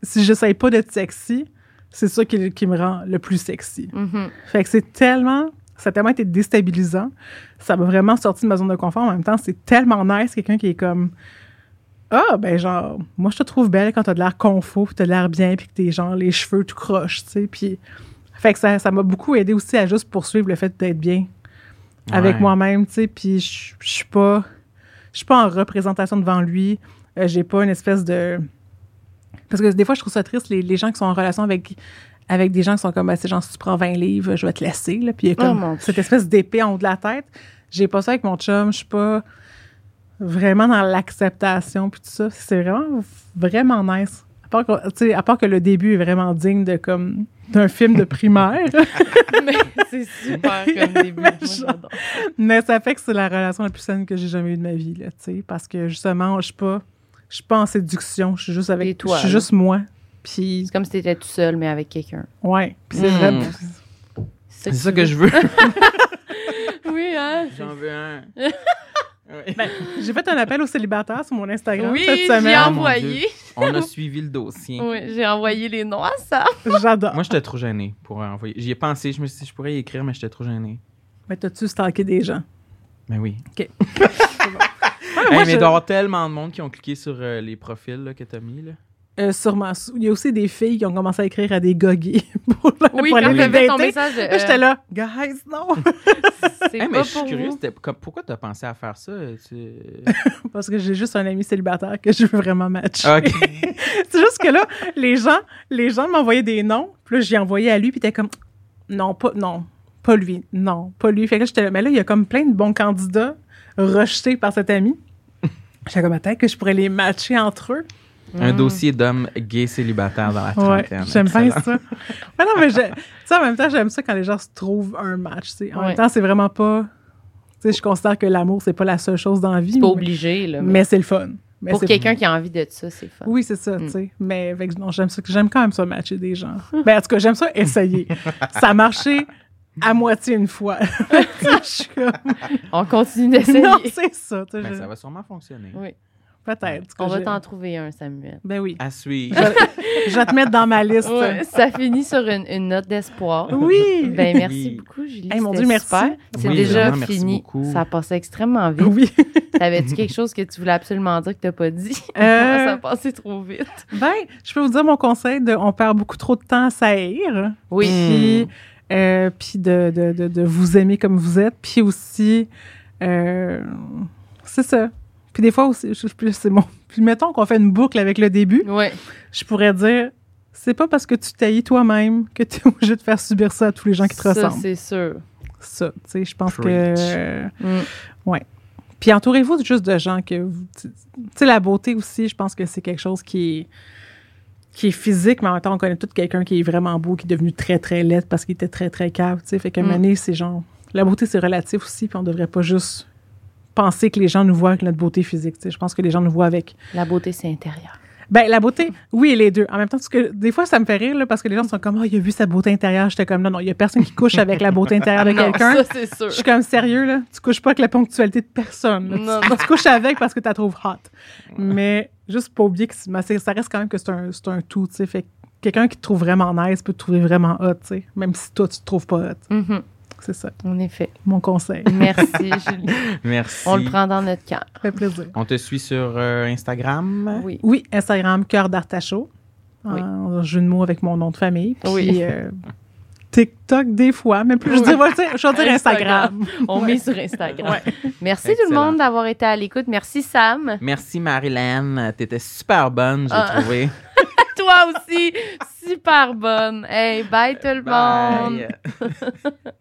si j'essaye pas d'être sexy, c'est ça qui, qui me rend le plus sexy. Mhm. Fait que c'est tellement, ça a tellement été déstabilisant. Ça m'a vraiment sorti de ma zone de confort. En même temps, c'est tellement nice, quelqu'un qui est comme, ah, ben genre, moi, je te trouve belle quand t'as de l'air confort, puis t'as de l'air bien, puis que t'es genre les cheveux tout croches, tu sais. Puis, fait que ça ça m'a beaucoup aidé aussi à juste poursuivre le fait d'être bien avec moi-même, tu sais. Puis je je suis pas, je suis pas en représentation devant lui. Euh, J'ai pas une espèce de. Parce que des fois, je trouve ça triste, les, les gens qui sont en relation avec, avec des gens qui sont comme, ben, c'est genre, si tu prends 20 livres, je vais te laisser. Là. Puis il y a Oh, comme cette espèce d'épée en haut de la tête. J'ai pas ça avec mon chum. Je suis pas vraiment dans l'acceptation. Puis tout ça. C'est vraiment, vraiment nice. À part, que, tu sais, à part que le début est vraiment digne de comme d'un film de primaire. Mais c'est super comme début. Mais Moi, ça fait que c'est la relation la plus saine que j'ai jamais eue de ma vie, là, tu sais, parce que justement, je suis pas, je suis pas en séduction, je suis juste avec, toi, je suis juste moi, Puis, C'est comme si t'étais tout seul, mais avec quelqu'un. ouais. Puis c'est Hmm. vrai. C'est ça que je veux. Oui, hein? J'en veux un. Oui. Ben, j'ai fait un appel aux célibataires sur mon Instagram Oui, cette j'ai semaine. Ah, mon envoyé. On a suivi le dossier. Oui, j'ai envoyé les noms à ça. J'adore. Moi, j'étais trop gêné pour envoyer. J'y ai pensé, je me suis dit, je pourrais y écrire, mais j'étais trop gêné. Mais t'as-tu stalké des gens? Mais oui. OK. Hey, moi, mais je- il doit y avoir tellement de monde qui ont cliqué sur euh, les profils là, que t'as mis. Là. Euh, sûrement. Il y a aussi des filles qui ont commencé à écrire à des gogués pour, Oui, pour quand aller les ton message. Là, J'étais euh, là, guys, non! C'est Hey, pas mais je suis pour curieux, vous. c'était comme- pourquoi t'as pensé à faire ça? Tu- Parce que j'ai juste un ami célibataire que je veux vraiment matcher. Ah, ok. C'est juste que là, les gens, les gens m'envoyaient des noms, puis là, j'ai envoyé à lui, puis était comme, non, pas, non, pas lui, non, pas lui. Fait que là, j'étais là, mais là, il y a comme plein de bons candidats rejetés par cet ami. J'étais comme, peut-être que je pourrais les matcher entre eux. Un Mm. dossier d'homme gay célibataire dans la Ouais, trentaine. j'aime bien ça. Mais non, mais je- en même temps, j'aime ça quand les gens se trouvent un match, tu sais. En Ouais. même temps, c'est vraiment pas, tu sais, je considère que l'amour, c'est pas la seule chose dans la vie. C'est pas mais- obligé, là. Mais Mais c'est le fun. Mais pour quelqu'un qui a envie de ça, c'est fun. Oui, c'est ça, Mm. tu sais. Mais avec- non, j'aime ça. J'aime quand même ça matcher des gens. ben, en tout cas, j'aime ça essayer. ça a marché à moitié une fois. Tu sais, je suis comme, On continue d'essayer. non, c'est ça. Ben, je- ça va sûrement fonctionner. Oui. Peut-être. On va t'en trouver un, Samuel. Ben oui. À suivre. Je vais te mettre dans ma liste. Ouais, ça finit sur une, une note d'espoir. Oui. Ben, merci Oui. beaucoup, Julie. Hey, mon Dieu, merci. C'est Oui, déjà vraiment, merci fini. beaucoup. Ça a passé extrêmement vite. Oui. T'avais-tu quelque chose que tu voulais absolument dire que t'as pas dit? Euh, ça a passé trop vite. Ben, je peux vous dire mon conseil de on perd beaucoup trop de temps à saillir. Oui. Puis, euh, puis de, de, de, de vous aimer comme vous êtes. Puis aussi, euh, c'est ça. Puis des fois aussi, je, je- c'est mon. Puis mettons qu'on fait une boucle avec le début. Ouais. je pourrais dire c'est pas parce que tu taillis toi-même que tu es obligé de faire subir ça à tous les gens qui te Ça, ressemblent. c'est sûr. Ça, tu sais, je pense Preach. que. Mm. Puis entourez-vous juste de gens que vous. Tu sais, la beauté aussi, je pense que c'est quelque chose qui est qui est physique, mais en même temps, on connaît tout quelqu'un qui est vraiment beau, qui est devenu très, très laid parce qu'il était très, très cave, tu sais. Fait qu'à un Mm. moment donné, c'est genre... La beauté, c'est relatif aussi, puis on devrait pas juste penser que les gens nous voient avec notre beauté physique, tu sais. Je pense que les gens nous voient avec La beauté, c'est intérieur. Ben, la beauté, oui, les deux. En même temps, parce que des fois, ça me fait rire, là, parce que les gens sont comme, oh, il a vu sa beauté intérieure. J'étais comme, non, non, il y a personne qui couche avec la beauté intérieure de Non, quelqu'un. ça, c'est sûr. Je suis comme, sérieux, là, tu couches pas avec la ponctualité de personne. là. Tu- Non, tu, non. couches avec parce que tu la trouves hot. Mais juste pas oublier que ça reste quand même que c'est un, c'est un tout, tu sais. Fait que quelqu'un qui te trouve vraiment nice peut te trouver vraiment hot, tu sais. Même si toi, tu te trouves pas hot. Mhm. C'est ça, En effet. mon conseil. Merci, Julie. Merci. On le prend dans notre cœur. Ça fait plaisir. On te suit sur euh, Instagram? Oui. Oui, Instagram, cœur d'Artachaud. Oui. En jeu de mots avec mon nom de famille. Puis, Oui. euh, TikTok, des fois, mais plus je dis, ouais, je vais dire Instagram. On Ouais. met sur Instagram. Merci tout le monde d'avoir été à l'écoute. Merci Sam. Merci Marilyn. T'étais super bonne, j'ai Ah. trouvé. Toi aussi, super bonne. Hey, bye tout le monde. Bye.